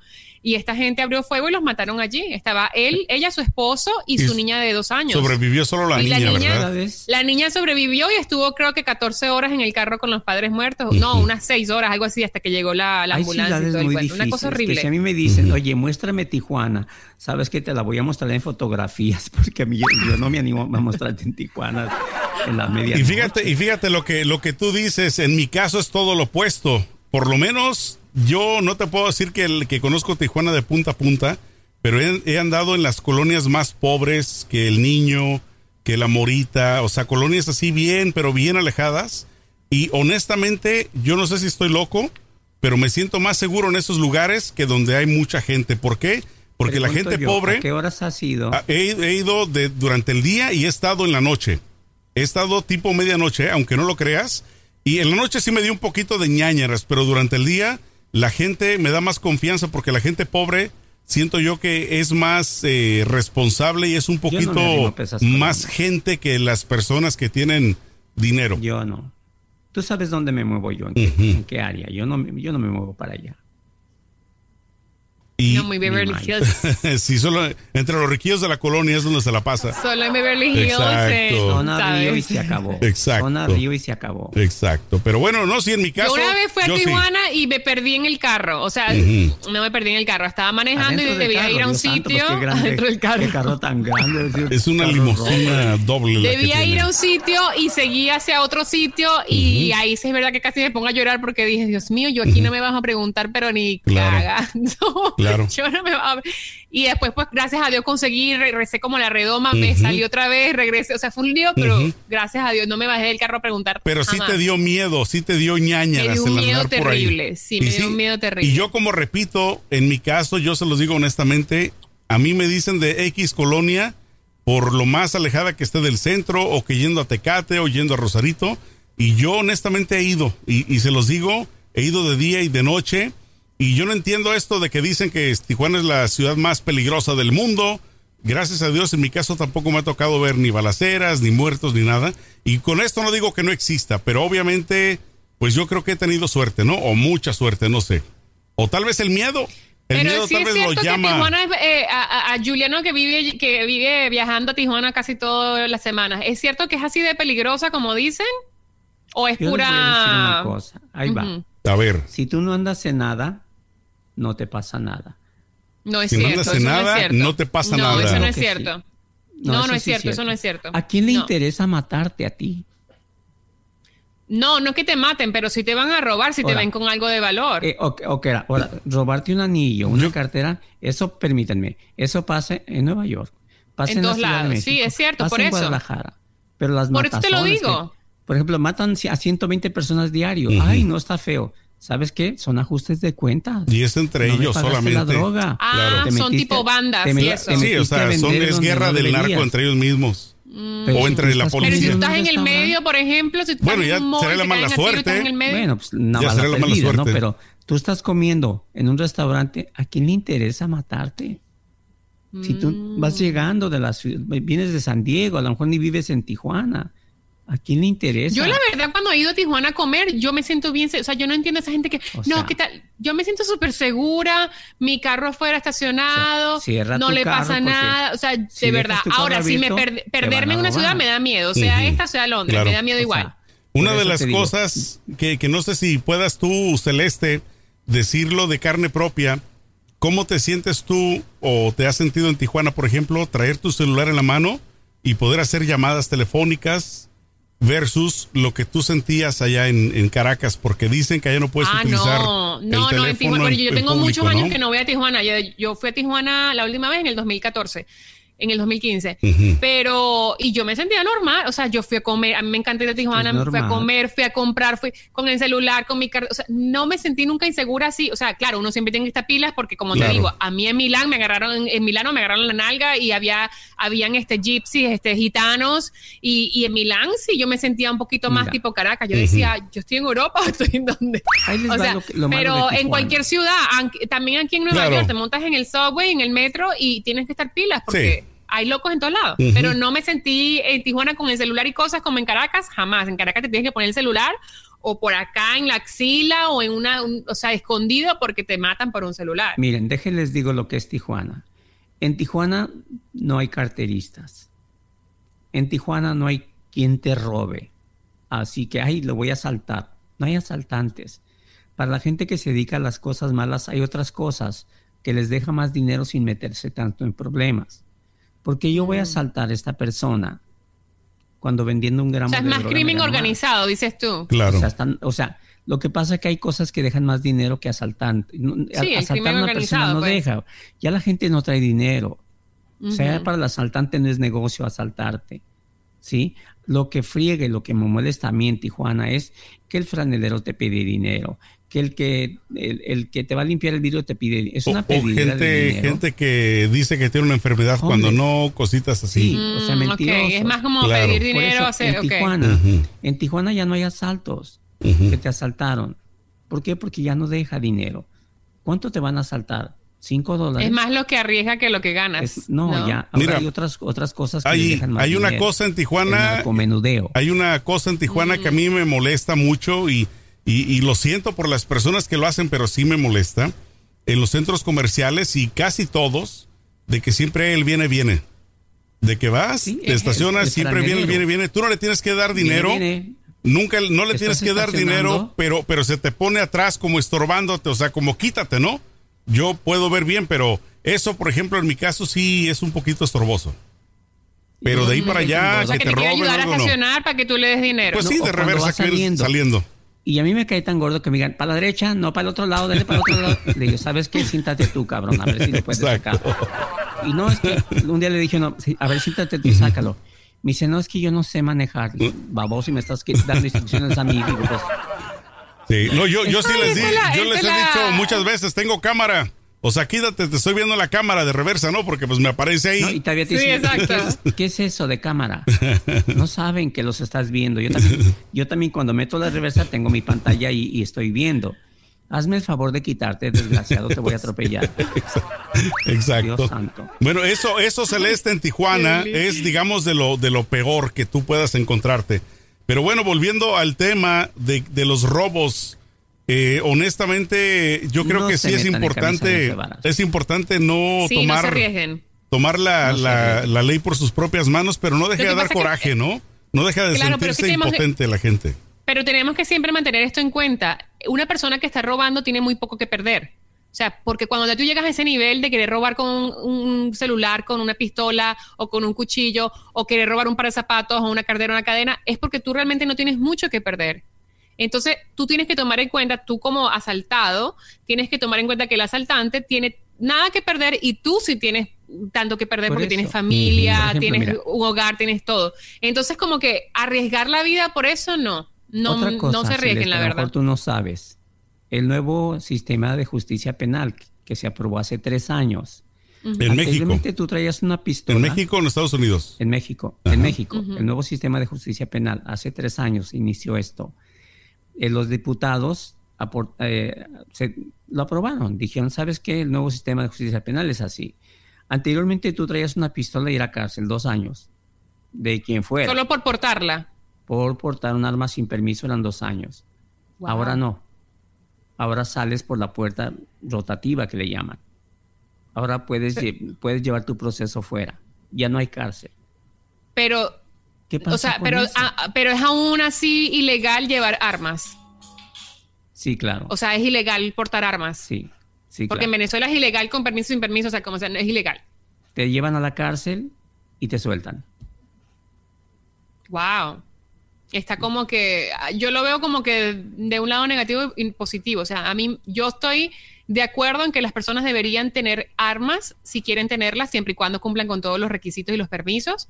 y esta gente abrió fuego y los mataron allí. Estaba él, ella, su esposo y, su niña de dos años. Sobrevivió solo la, niña, ¿verdad? La niña sobrevivió y estuvo creo que 14 horas en el carro con los padres muertos. No, unas 6 horas, algo así, hasta que llegó la, la ambulancia. Y todo el Una cosa horrible. si a mí me dicen, oye, muéstrame Tijuana, sabes que te la voy a mostrar en fotografías, porque a mí yo, no me animo a mostrarte en Tijuana en la media. Y fíjate, y fíjate lo que, lo que tú dices, en mi caso es todo lo opuesto por lo menos yo no te puedo decir que, el, que conozco Tijuana de punta a punta, pero he, he andado en las colonias más pobres que el niño, que la morita, o sea, colonias así bien, pero bien alejadas. Y honestamente, yo no sé si estoy loco, pero me siento más seguro en esos lugares que donde hay mucha gente. ¿Por qué? Porque la gente yo, pobre... ¿A qué horas has ido? Ah, He, he ido de, durante el día y he estado en la noche. He estado tipo medianoche, aunque no lo creas. Y en la noche sí me dio un poquito de ñañaras, pero durante el día la gente me da más confianza porque la gente pobre siento yo que es más eh, responsable y es un no poquito más gente que las personas que tienen dinero. Yo no. Tú sabes dónde me muevo yo, en qué, en qué área. Yo no, me- yo no me muevo para allá. Y No, muy Beverly. Hills. sí, solo entre los riquillos de la colonia es donde se la pasa. Solo en Beverly Hills. Exacto. eh, Zona Río y se acabó. Exacto. Zona Río y se acabó. Exacto. Pero bueno, no, sí, en mi caso. Yo una vez fui a yo sí. Tijuana y me perdí en el carro. O sea, Ujú. no me perdí en el carro. Estaba manejando Adentro y debía carro, ir a un Dios santo, sitio pues qué grande, adentro del carro. Qué carro tan grande. decir, Es una limusina doble. Debía ir a un sitio y seguí hacia otro sitio y ahí sí es verdad que casi me pongo a llorar porque dije, Dios mío, yo aquí no me vas a preguntar, pero ni Claro. cagando. Claro. Yo no me va a... Y después, pues, gracias a Dios conseguí, regresé como la redoma, me Ujú. salí otra vez, regresé, o sea, fue un lío, pero Ujú. gracias a Dios no me bajé del carro a preguntar. Pero sí jamás. te dio miedo, sí te dio ñañaras Me dio un miedo terrible, sí, me dio un miedo terrible. Y yo como repito, en mi caso, yo se los digo honestamente, a mí me dicen de X colonia por lo más alejada que esté del centro o que yendo a Tecate o yendo a Rosarito. Y yo honestamente he ido y, y se los digo, he ido de día y de noche. Y yo no entiendo esto de que dicen que Tijuana es la ciudad más peligrosa del mundo. Gracias a Dios, en mi caso tampoco me ha tocado ver ni balaceras, ni muertos, ni nada. Y con esto no digo que no exista, pero obviamente, pues yo creo que he tenido suerte, ¿no? O mucha suerte, no sé. O tal vez el miedo. El Pero miedo sí tal es vez lo cierto que llama. Tijuana es, eh, a, a- Juliano que vive, que vive viajando a Tijuana casi todas las semanas. ¿Es cierto que es así de peligrosa como dicen? ¿O es Yo les voy a decir pura...? una cosa. Ahí va. Ujú. A ver, Si tú no andas en nada, no te pasa nada. No es Si no cierto. andas en no nada, es cierto. no te pasa no, nada. eso no es cierto. sí. No, no, eso es sí cierto, eso no es cierto. ¿A quién le No. interesa matarte a ti? No, no es que te maten, pero si te van a robar, si te ven con algo de valor. Eh, ok, ok, ahora, robarte un anillo, una cartera, eso, permítanme, eso pasa en Nueva York. Pasa En la todos de lados, México, sí, es cierto, pasa por en eso. Guadalajara. Pero las Por eso te lo digo. que- por ejemplo, matan a 120 personas diario. Ay, no está feo. ¿Sabes qué? Son ajustes de cuentas. y es entre No me ellos solamente. la droga. Ah, claro. Son tipo bandas te y me- eso. te Sí, o sea, son, es guerra no del narco entre ellos mismos. Pero O si entre la policía. pero si tú estás en el medio, por ejemplo, si tú Bueno, estás ya en será la mala suerte. estás en el medio. Bueno, pues una Ya será la mala perdida, ¿no? suerte. Pero tú estás comiendo en un restaurante, ¿a quién le interesa matarte? Si tú Mm. vas llegando de la ciudad, vienes de San Diego, a lo mejor ni vives en Tijuana, ¿a quién le interesa? Yo la verdad cuando he ido a Tijuana a comer, yo me siento bien, o sea, yo no entiendo a esa gente que, O no, sea- ¿qué tal? Yo me siento súper segura, mi carro afuera estacionado, O sea, cierra no le carro pasa nada, o sea, si de verdad. Ahora, si me per- perderme en una ciudad me da miedo, sea Ujú. esta, sea Londres, Claro. me da miedo O igual. sea, Una de las cosas que, que no sé si puedas tú, Celeste, decirlo de carne propia, ¿cómo te sientes tú o te has sentido en Tijuana, por ejemplo, traer tu celular en la mano y poder hacer llamadas telefónicas versus lo que tú sentías allá en, en Caracas? Porque dicen que allá no puedes ah, utilizar no, el no, no, en Tijuana, bueno, yo en tengo público, muchos años ¿no? que no voy a Tijuana, yo, yo fui a Tijuana la última vez en el 2014. En el 2015. Ujú. Pero, y yo me sentía normal. O sea, yo fui a comer, a mí me encanta ir a Tijuana, fui a comer, fui a comprar, fui con el celular, con mi carta. O sea, no me sentí nunca insegura así. O sea, claro, uno siempre tiene que estar pilas porque, como Claro. te digo, a mí en Milán me agarraron, en, en Milano me agarraron la nalga y había, habían este gypsies, este gitanos. Y, y en Milán sí yo me sentía un poquito más Mira. tipo Caracas. Yo decía, yo estoy en Europa, o estoy en donde. O sea, lo lo pero en cualquier ciudad, aunque- también aquí en Nueva Claro. York, te montas en el subway, en el metro y tienes que estar pilas porque Sí. Hay locos en todos lados. Pero no me sentí en Tijuana con el celular y cosas como en Caracas, jamás. En Caracas te tienes que poner el celular o por acá en la axila o en una, un- o sea, escondido porque te matan por un celular. Miren, déjenles digo lo que es Tijuana. En Tijuana no hay carteristas. En Tijuana no hay quien te robe. Así que, ay, lo voy a asaltar. No hay asaltantes. Para la gente que se dedica a las cosas malas, hay otras cosas que les deja más dinero sin meterse tanto en problemas. Porque yo Mm. voy a asaltar a esta persona cuando vendiendo un gramo O sea, es de más droga crimen organizado, dices tú. Claro. O sea, están- o sea, Lo que pasa es que hay cosas que dejan más dinero que asaltante. Sí, Asaltar a una persona no pues. deja. Ya la gente no trae dinero. O sea, para el asaltante no es negocio asaltarte. ¿Sí? Lo que friegue, lo que me molesta a mí en Tijuana es que el franelero te pide dinero, que el que, el, el que te va a limpiar el vidrio te pide Es O, una o de gente, gente que dice que tiene una enfermedad Hombre. cuando no, cositas así. Sí, o sea, Mm, ok, mentirosos. Es más como Claro. pedir dinero. eso, hacer, en. Tijuana, en Tijuana ya no hay asaltos que te asaltaron. ¿Por qué? Porque ya no deja dinero. ¿Cuánto te van a asaltar? ¿Cinco dólares? Es más lo que arriesga que lo que ganas. Es- no, ya. Ahora Mira, hay otras, otras cosas que hay- dejan más hay una dinero. cosa en Tijuana- El narcomenudeo. Hay una cosa en Tijuana que a mí me molesta mucho y, y- y lo siento por las personas que lo hacen, pero sí me molesta. En los centros comerciales y casi todos, de que siempre él viene, viene. De que vas, Sí, te es- estacionas, es siempre viene, viene, viene. Tú no le tienes que dar dinero. Viene, viene. Nunca, no le ¿Estás tienes que dar dinero, pero, pero se te pone atrás como estorbándote, o sea, como quítate, ¿no? Yo puedo ver bien, pero eso, por ejemplo, en mi caso sí es un poquito estorboso. Pero de ahí para allá, O sea, que que te roben ayudar a no. para que tú le des dinero. Pues No, sí, de reversa saliendo. Y a mí me cae tan gordo que me digan, para la derecha, no para el otro lado, dale para el otro lado. Le digo, ¿sabes qué? Siéntate tú, cabrón, a ver si lo puedes Exacto. sacar. Y no, es que un día le dije, no, a ver, siéntate tú y sácalo. Me dice, no, es que yo no sé manejar. Baboso, y me estás dando instrucciones a mí. Digo, pues, Sí, no, yo, yo sí les, di, la- yo les es he la- dicho muchas veces, tengo cámara. O sea, quítate, te estoy viendo la cámara de reversa, ¿no? Porque pues me aparece ahí. no, y todavía te Sí, dicen, exacto. ¿qué es, qué es eso de cámara? No saben que los estás viendo. Yo también, yo también cuando meto la reversa tengo mi pantalla y, y estoy viendo. Hazme el favor de quitarte, desgraciado, te voy a atropellar. Exacto. Dios santo. Bueno, eso, eso celeste en Tijuana es, digamos, de lo, de lo peor que tú puedas encontrarte. Pero bueno, volviendo al tema de, de los robos, eh, honestamente, yo creo No que sí es importante, es importante no sí, no se tomar, tomar la, No se la- arriesguen. la ley por sus propias manos, pero no deje de dar que- coraje, ¿no? No deja de Claro, pero es que sentirse que- impotente la gente. Pero tenemos que siempre mantener esto en cuenta. Una persona que está robando tiene muy poco que perder. O sea, porque cuando ya tú llegas a ese nivel de querer robar con un, un celular, con una pistola o con un cuchillo, o querer robar un par de zapatos o una cartera o una cadena, es porque tú realmente no tienes mucho que perder. Entonces, tú tienes que tomar en cuenta, tú como asaltado, tienes que tomar en cuenta que el asaltante tiene nada que perder y tú sí tienes tanto que perder Por porque eso. tienes familia, ejemplo, tienes mira. un hogar, tienes todo. Entonces, como que arriesgar la vida por eso, no. No, Otra cosa, no se arriesguen, la verdad. tú no sabes. El nuevo sistema de justicia penal que se aprobó hace tres años. En México. Tú traías una pistola. En México o en Estados Unidos. En México, en México. El nuevo sistema de justicia penal, hace tres años inició esto. Eh, los diputados eh, se- lo aprobaron. Dijeron, ¿sabes qué? El nuevo sistema de justicia penal es así. Anteriormente tú traías una pistola y ir a cárcel dos años. De quien fuera. Solo por portarla. Por portar un arma sin permiso eran dos años. Wow. Ahora no. Ahora sales por la puerta rotativa que le llaman. Ahora puedes, puedes llevar tu proceso fuera. Ya no hay cárcel. Pero, ¿Qué pasa o sea, con pero, eso? ah, pero es aún así ilegal llevar armas. sí, claro. O sea, es ilegal portar armas. sí, sí, Porque en. Venezuela es ilegal con permiso sin permiso, o sea, como sea, no es ilegal. Te llevan a la cárcel y te sueltan. Wow. Está como que, ah, yo lo veo como que de un lado negativo y positivo. O sea, a mí, yo estoy de acuerdo en que las personas deberían tener armas si quieren tenerlas, siempre y cuando cumplan con todos los requisitos y los permisos.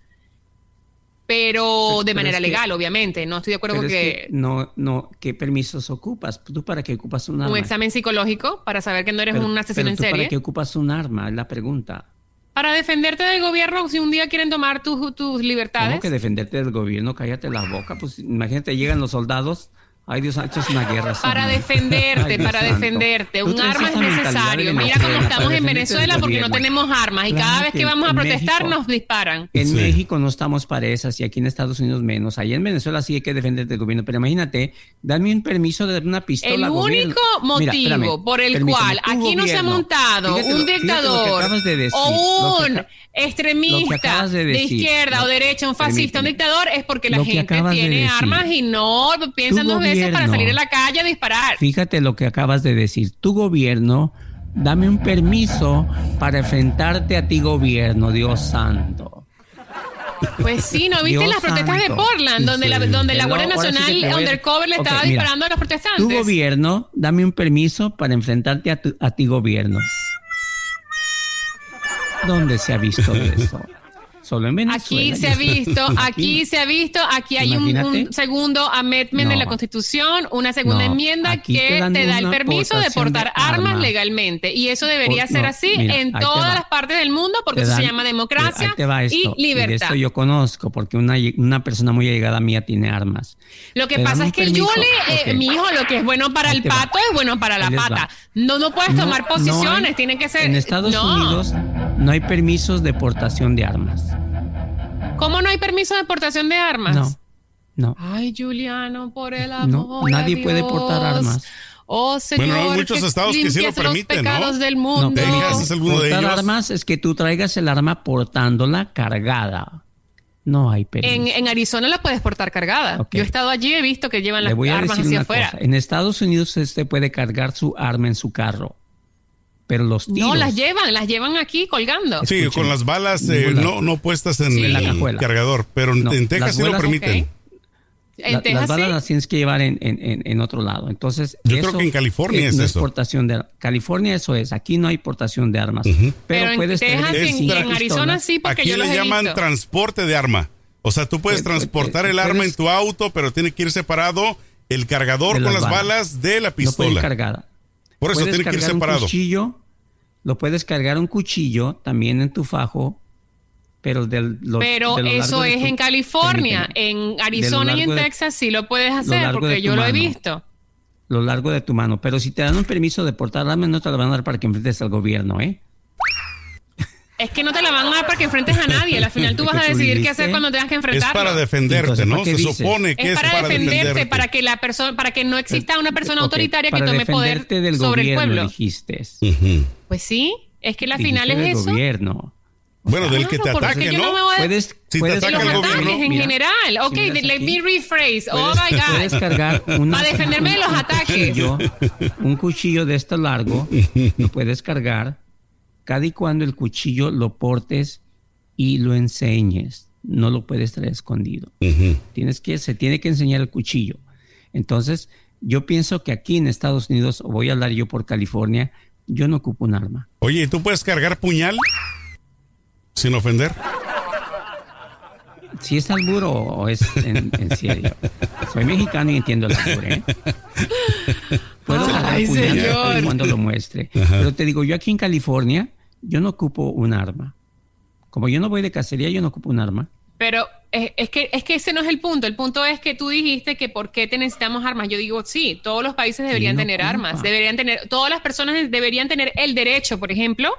Pero de pero manera que- legal, obviamente. No estoy de acuerdo con que, que no, no, ¿qué permisos ocupas? ¿Tú para qué ocupas un arma? un examen psicológico para saber que no eres Pero- un asesino pero en tú serie. ¿Para qué ocupas un arma? Es la pregunta. Para defenderte del gobierno si un día quieren tomar tus, tus libertades. ¿Cómo que defenderte del gobierno? Cállate la boca. Pues imagínate, llegan los soldados. Ay, Dios, esto es una guerra. Para defenderte, Ay, para santo. defenderte. Un arma es necesario. Mira cómo estamos en Venezuela porque no gobierno. tenemos armas y cada vez que que vamos a protestar México- nos disparan. En Sí. México no estamos para esas y aquí en Estados Unidos menos. Allá en Venezuela sí hay que defenderte del gobierno. Pero imagínate, dame un permiso de dar una pistola El gobierno. único motivo Mira, espérame, por el cual aquí no se ha gobierno, montado fíjate un dictador acabas de decir, o que un extremista de izquierda o derecha, un fascista, un dictador, es porque la gente de tiene armas y no piensan dos veces para salir a la calle a disparar. Fíjate lo que acabas de decir. Tu gobierno, dame un permiso para enfrentarte a ti gobierno, Dios santo. Pues sí, ¿no viste Dios las protestas de. Portland, donde, la, Sí. donde la Guardia sí que Nacional a- undercover le estaba mira. disparando a los Tu protestantes? gobierno, dame un permiso para enfrentarte a, tu- a ti gobierno. ¿Dónde se ha visto eso? Solo en Venezuela. Aquí se ha visto, aquí se ha visto, aquí hay un, segundo amendment de la No. Constitución, una segunda No, enmienda que te da el permiso de portar armas armas. legalmente. Y eso debería Por- ser no, así mira, en todas las partes del mundo porque eso se llama democracia va esto, y de libertad. esto yo conozco, porque una, una persona muy allegada mía tiene armas. Lo que Te pasa es que permiso, Julie, eh, mi hijo, lo que es bueno para Ahí el va. pato es bueno para la Ahí pata. va. No, no puedes No- tomar no posiciones, hay- tiene que ser. En Estados no. Unidos no hay permisos de portación de armas. ¿Cómo no hay permiso de portación de armas? No, no. Ay, Juliano, por el amor. No, nadie a puede Dios. portar armas. Oh, Señor. Bueno, hay muchos estados que sí lo permiten, los ¿no? pecados del No, mundo. Texas es alguno de portar ellos. armas es que tú traigas el arma portándola cargada. No hay permiso. En, en Arizona la puedes portar cargada. Ok. Yo he estado allí y he visto que llevan Le las voy a armas decir hacia una afuera. cosa. En Estados Unidos usted puede cargar su arma en su carro, pero los tiros... No, las llevan, las llevan aquí colgando. Sí, Escuchen, con las balas eh, no, no puestas en Sí. el En la cargador, pero en- No, en Texas sí lo permiten. Ok. En la- Texas las balas sí. las tienes que llevar en, en- en- en otro lado. Entonces, Yo eso creo que en California eh, es no eso. portación de California eso es. Aquí no hay portación de armas. Pero, Pero en puedes Texas tener y en, cinco y en Arizona sí, porque Aquí yo le llaman visto. transporte de arma. O sea, tú puedes Pues, pues, transportar eh, el arma en puedes- tu auto, pero tiene que ir separado el cargador con las las balas. balas de la No puede ir pistola. cargada. Por eso Puedes tiene que ir cargar un separado. cuchillo, lo puedes cargar un cuchillo también en tu fajo, pero del lo- Pero de lo eso largo de es tu- en California. En Arizona y en de- Texas sí lo puedes hacer porque yo lo he visto. lo largo de tu mano. Pero si te dan un permiso de portar armas, no te lo van a dar para que enfrentes al gobierno, ¿eh? Es que no te la van a dar para que enfrentes a nadie. Al final tú vas a decidir qué hacer cuando tengas que Es enfrentarlo. para defenderte, Entonces, ¿no? ¿para qué Se dices? supone que es es, para, defenderte, defenderte. para que la persona, para que no exista una persona Ok, autoritaria que tome poder del sobre el gobierno, pueblo. dijiste. Ujú. Pues sí, es que la Dijiste final es del eso. gobierno. Bueno, del que te porque ataque, ¿no? no a- Puedes, Si te puedes ataca Los el gobierno. ataques en Mira, general. Ok, miras let aquí, me rephrase. Oh puedes- my Puedes God. cargar una, Para defenderme de los un ataques. cuchillo, un cuchillo de esto largo, lo puedes cargar cada y cuando el cuchillo lo portes y lo enseñes. No lo puedes traer escondido. Tienes que, se tiene que enseñar el cuchillo. Entonces, yo pienso que aquí en Estados Unidos, o voy a hablar yo por California, yo no ocupo un arma. Oye, ¿y tú puedes cargar puñal? Sin ofender. Si es alburo o es en, en serio. Soy mexicano y entiendo el albur, ¿eh? Puedo Ay, señor. cuando lo muestre. Pero te digo, yo aquí en California, yo no ocupo un arma. Como yo no voy de cacería, yo no ocupo un arma. Pero eh, es que, es que ese no es el punto. El punto es que tú dijiste que por qué te necesitamos armas. Yo digo, sí, todos los países deberían no tener armas. Deberían tener, todas las personas deberían tener el derecho, por ejemplo.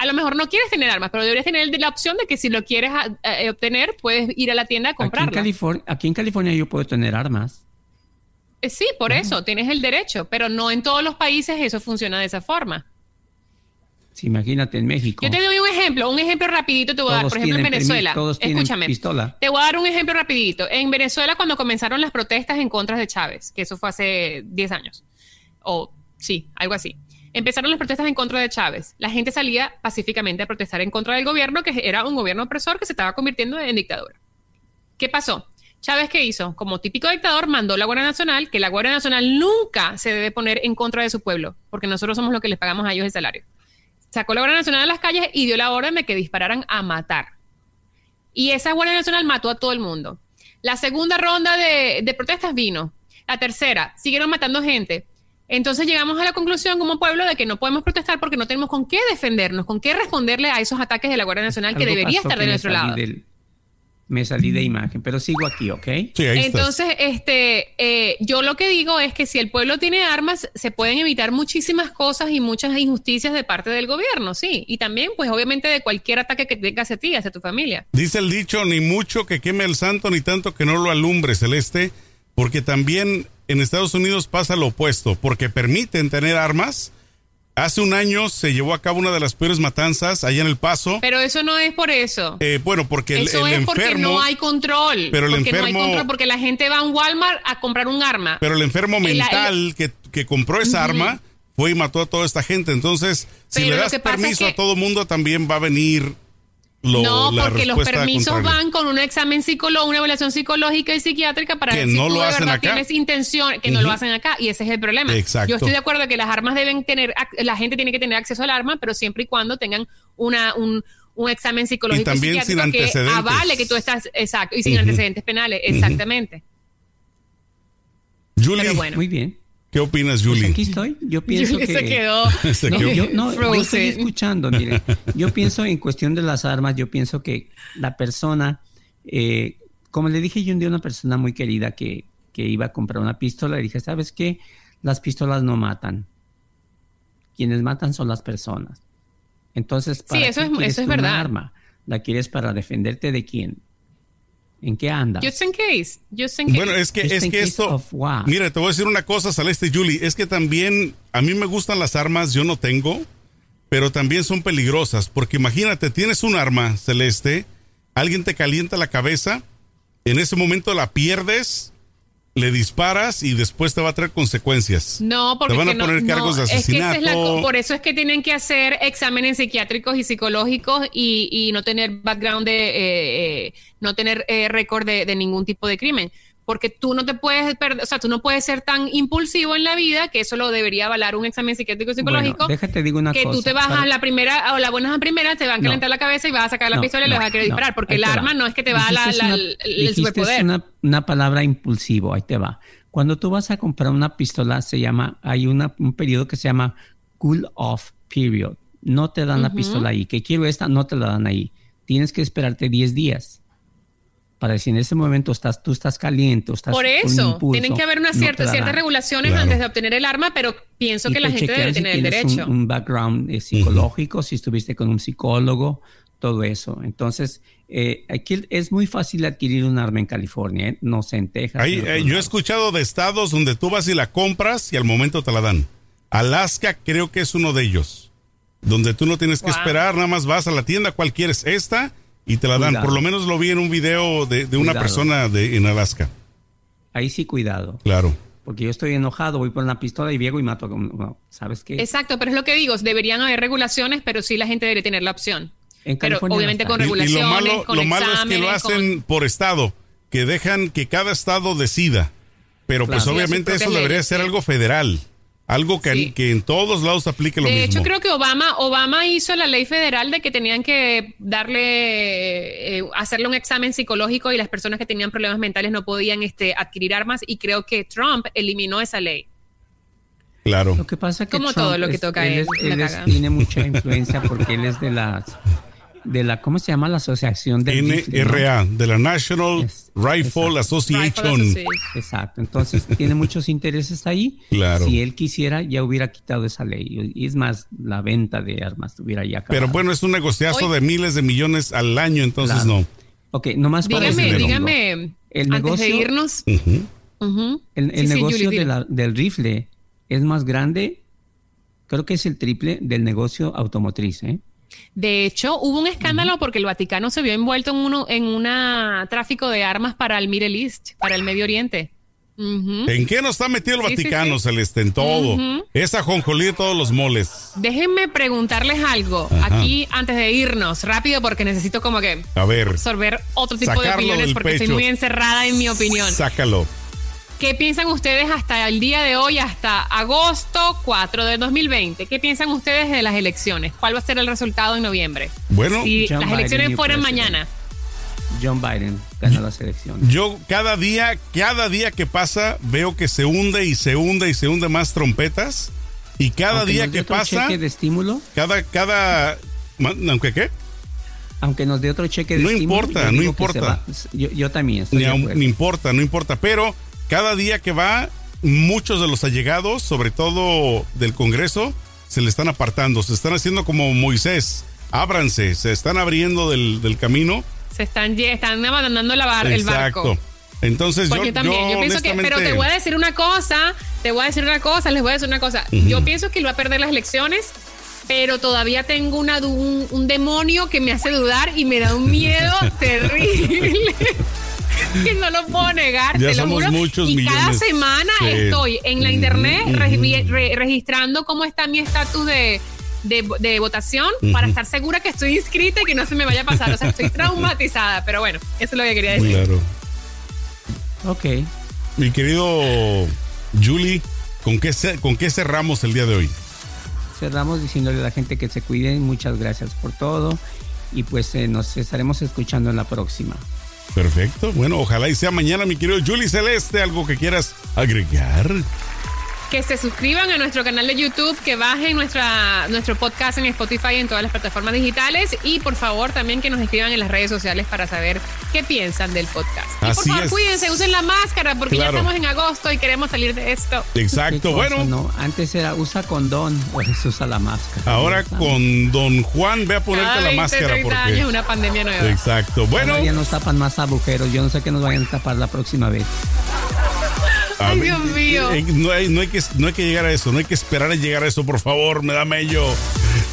A lo mejor no quieres tener armas, pero deberías tener la opción de que si lo quieres ah, eh, obtener, puedes ir a la tienda a Aquí en, comprarlo. California, aquí en California yo puedo tener armas. Eh, Sí, por eso, tienes el derecho, pero no en todos los países eso funciona de esa forma. Si imagínate en México. Yo te doy un ejemplo, un ejemplo rapidito te voy a dar. Por ejemplo, en tienen Venezuela. todos Escúchame. pistola. Te voy a dar un ejemplo rapidito. En Venezuela, cuando comenzaron las protestas en contra de Chávez, que eso fue hace 10 años, o sí, algo así. Empezaron las protestas en contra de Chávez. La gente salía pacíficamente a protestar en contra del gobierno, que era un gobierno opresor que se estaba convirtiendo en dictadura. ¿Qué pasó? Chávez, ¿qué hizo? Como típico dictador, mandó la Guardia Nacional, que la Guardia Nacional nunca se debe poner en contra de su pueblo, porque nosotros somos los que les pagamos a ellos el salario. Sacó la Guardia Nacional a las calles y dio la orden de que dispararan a matar. Y esa Guardia Nacional mató a todo el mundo. La segunda ronda de, de protestas vino. La tercera, siguieron matando gente. Entonces llegamos a la conclusión como pueblo de que no podemos protestar porque no tenemos con qué defendernos, con qué responderle a esos ataques de la Guardia Nacional que debería estar de nuestro lado. del- me salí de imagen, pero sigo aquí, ¿ok? Sí, ahí estás. Entonces, este, eh, yo lo que digo es que si el pueblo tiene armas, se pueden evitar muchísimas cosas y muchas injusticias de parte del gobierno, sí. Y también, pues, obviamente, de cualquier ataque que tenga hacia ti, hacia tu familia. Dice el dicho, ni mucho que queme el santo, ni tanto que no lo alumbre, Celeste, porque también en Estados Unidos pasa lo opuesto, porque permiten tener armas. Hace un año se llevó a cabo una de las peores matanzas allá en El Paso. Pero eso no es por eso. Eh, bueno, porque el, eso el es porque enfermo, no hay control. pero el porque no hay enfermo- control, porque la gente va a un Walmart a comprar un arma. pero el enfermo El- el- mental que, que compró esa arma fue y mató a toda esta gente. Entonces, si Pero le das es permiso que- a todo mundo, también va a venir lo, no, la porque los permisos contraria. van con un examen psicológico, una evaluación psicológica y psiquiátrica para Que ver si no tú lo de hacen verdad acá. tienes intención, que no lo hacen acá, y ese es el problema. Exacto. Yo estoy de acuerdo que las armas deben tener, la gente tiene que tener acceso al arma, pero siempre y cuando tengan una, un, un examen psicológico Y también psiquiátrico que antecedentes. avale que tú estás, exacto, y sin antecedentes penales, exactamente. Julie, Pero bueno. Muy bien. ¿Qué opinas, Pues Julie? aquí estoy. Yo pienso Julie que se quedó. Se No, quedó- yo, no, yo estoy escuchando, mire. Yo pienso en cuestión de las armas, yo pienso que la persona, eh, como le dije yo un día a una persona muy querida que, que iba a comprar una pistola, le dije, ¿sabes qué? Las pistolas no matan. Quienes matan son las personas. Entonces, ¿para eso qué es- quieres eso es tú una verdad. arma? ¿La quieres para defenderte de quién? ¿En qué andas? Just in case, just in case. Bueno, es que, Just es in que case esto. of what? Mira, te voy a decir una cosa, Celeste Julie. Es que también a mí me gustan las armas, yo no tengo, pero también son peligrosas. Porque imagínate, tienes un arma, Celeste, alguien te calienta la cabeza, en ese momento la pierdes, le disparas y después te va a traer consecuencias. No, porque Te van a no- poner cargos no, de es que esa es la asesinato. por eso es que tienen que hacer exámenes psiquiátricos y psicológicos y, y no tener background de, eh, eh, no tener eh, récord de, de ningún tipo de crimen. Porque tú no te puedes perder, o sea, tú no puedes ser tan impulsivo en la vida que eso lo debería avalar un examen psiquiátrico psicológico. Bueno, déjate digo una que cosa. tú te vas para- a la primera o la buenas a primera, te van a No. calentar la cabeza y vas a sacar la No, pistola y le no, vas a querer disparar. Porque el va. arma no es que te va a la, la- una- el- superpoder. Una, una palabra impulsivo, ahí te va. Cuando tú vas a comprar una pistola, se llama, hay una, un periodo que se llama cool off period. No te dan la pistola ahí. Que quiero esta, no te la dan ahí. Tienes que esperarte 10 días. Para si en ese momento estás, tú estás caliente, estás Por con eso, impulso, tienen que haber una no te cierta, la ciertas dan. regulaciones Claro. antes de obtener el arma, pero pienso Y que la te gente debe si tener el un- derecho. Un, background eh, psicológico, si estuviste con un psicólogo, todo eso. Entonces, eh, aquí es muy fácil adquirir un arma en California, ¿eh? no sé, en Texas. Ahí, eh, yo he escuchado de estados donde tú vas y la compras y al momento te la dan. Alaska creo que es uno de ellos. Donde tú no tienes que Wow. esperar, nada más vas a la tienda, cuál quieres, esta, y te la dan. Cuidado. Por lo menos lo vi en un video de, de una persona de, en Alaska. Ahí sí, cuidado. Claro. Porque yo estoy enojado, voy por una pistola y llego y mato. no, ¿Sabes qué? Exacto, pero es lo que digo, deberían haber regulaciones, pero sí la gente debería tener la opción. En pero obviamente no con está. Y- y, regulaciones, lo malo, con lo malo es que lo hacen con- por estado, que dejan que cada estado decida. Pero Claro. pues Sí, obviamente eso debería ser sí. algo federal. Algo que, Sí. que en todos lados aplique lo de mismo. hecho, creo que Obama, Obama hizo la ley federal de que tenían que darle, eh, hacerle un examen psicológico y las personas que tenían problemas mentales no podían este, adquirir armas y creo que Trump eliminó esa ley. Claro. Lo que pasa que Como Trump todo lo que es- toca él, él, es- él tiene mucha influencia porque él es de las de la ¿cómo se llama? la asociación del. NRA, de la National Es- Rifle exacto. Association. Rifle. Exacto, entonces tiene muchos intereses ahí. Claro. Si él quisiera, ya hubiera quitado esa ley. Y es más, la venta de armas tuviera ya acabado. Pero bueno, es un negociazo Oye. de miles de millones al año, entonces Claro. no. Ok, nomás para Dígame, dígame, El antes negocio- de irnos. Ujú. ujú. El, el Sí, sí, negocio Julie, de la- del rifle es más grande, creo que es el triple del negocio automotriz. ¿eh? De hecho, hubo un escándalo porque el Vaticano se vio envuelto en uno en una tráfico de armas para el Middle East, para el Medio Oriente. ¿En qué nos está metido el Sí, Vaticano, sí. Celeste? En todo. Esa jonjolí de todos los moles. Déjenme preguntarles algo Ajá. aquí antes de irnos, rápido, porque necesito como que A ver, absorber otro tipo de opiniones porque estoy muy encerrada en mi opinión. sácalo. ¿Qué piensan ustedes hasta el día de hoy, hasta agosto 4 de 2020? ¿Qué piensan ustedes de las elecciones? ¿Cuál va a ser el resultado en noviembre? Bueno, si John las Biden, elecciones new fueran mañana. John Biden gana las elecciones. yo cada día, cada día que pasa, veo que se hunde y se hunde y se hunde más trompetas. Y cada Aunque día que otro pasa, cheque de estímulo, cada, cada, aunque qué, aunque nos dé otro cheque de No estímulo, importa, no importa. va- Yo, yo también. estoy ni, de ni importa, no importa. Pero cada día que va, muchos de los allegados, sobre todo del Congreso, se le están apartando, se están haciendo como Moisés. Ábranse, se están abriendo del, del camino. Se están, están abandonando la bar- el barco. Entonces Pues yo, también, yo, pienso que, pero te voy a decir una cosa, te voy a decir una cosa, les voy a decir una cosa. Yo pienso que él va a perder las elecciones, pero todavía tengo una, un, un demonio que me hace dudar y me da un miedo terrible. que no lo puedo negar, Ya te lo juro. muchos y cada semana Sí. estoy en la internet re- registrando cómo está mi estatus de de, de votación para estar segura que estoy inscrita y que no se me vaya a pasar. O sea, estoy traumatizada, pero bueno, eso es lo que quería decir. Claro. Ok. Mi querido Julie, ¿con qué, ¿con qué cerramos el día de hoy? Cerramos diciéndole a la gente que se cuiden. Muchas gracias por todo. Y pues eh, nos estaremos escuchando en la próxima. Perfecto. Bueno, ojalá y sea mañana, mi querido Julie Celeste, algo que quieras agregar. Que se suscriban a nuestro canal de YouTube, que bajen nuestra, nuestro podcast en Spotify y en todas las plataformas digitales. Y por favor, también que nos escriban en las redes sociales para saber qué piensan del podcast. Y por Así favor, es. cuídense, usen la máscara porque Claro. ya estamos en agosto y queremos salir de esto. ¿Qué Exacto. cosa, Bueno, No, antes era usa condón, ahora se usa la máscara. ahora con Don Juan, ve a ponerte Cada la 20, máscara 30 años, porque. una pandemia nueva. Exacto. Bueno, Bueno, ya nos tapan más agujeros. Yo no sé qué nos vayan a tapar la próxima vez. Ay, Dios mío. eh, no, hay, no, hay que, no hay que llegar a eso, no hay que esperar a llegar a eso, por favor, me da mello.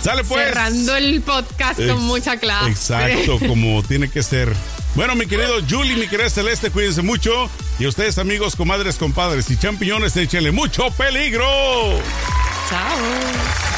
Sale pues. Cerrando el podcast Ex- con mucha clase. Exacto, como tiene que ser. Bueno, mi querido Julie, mi querida Celeste, cuídense mucho. Y ustedes, amigos, comadres, compadres y champiñones, échenle mucho peligro. Chao.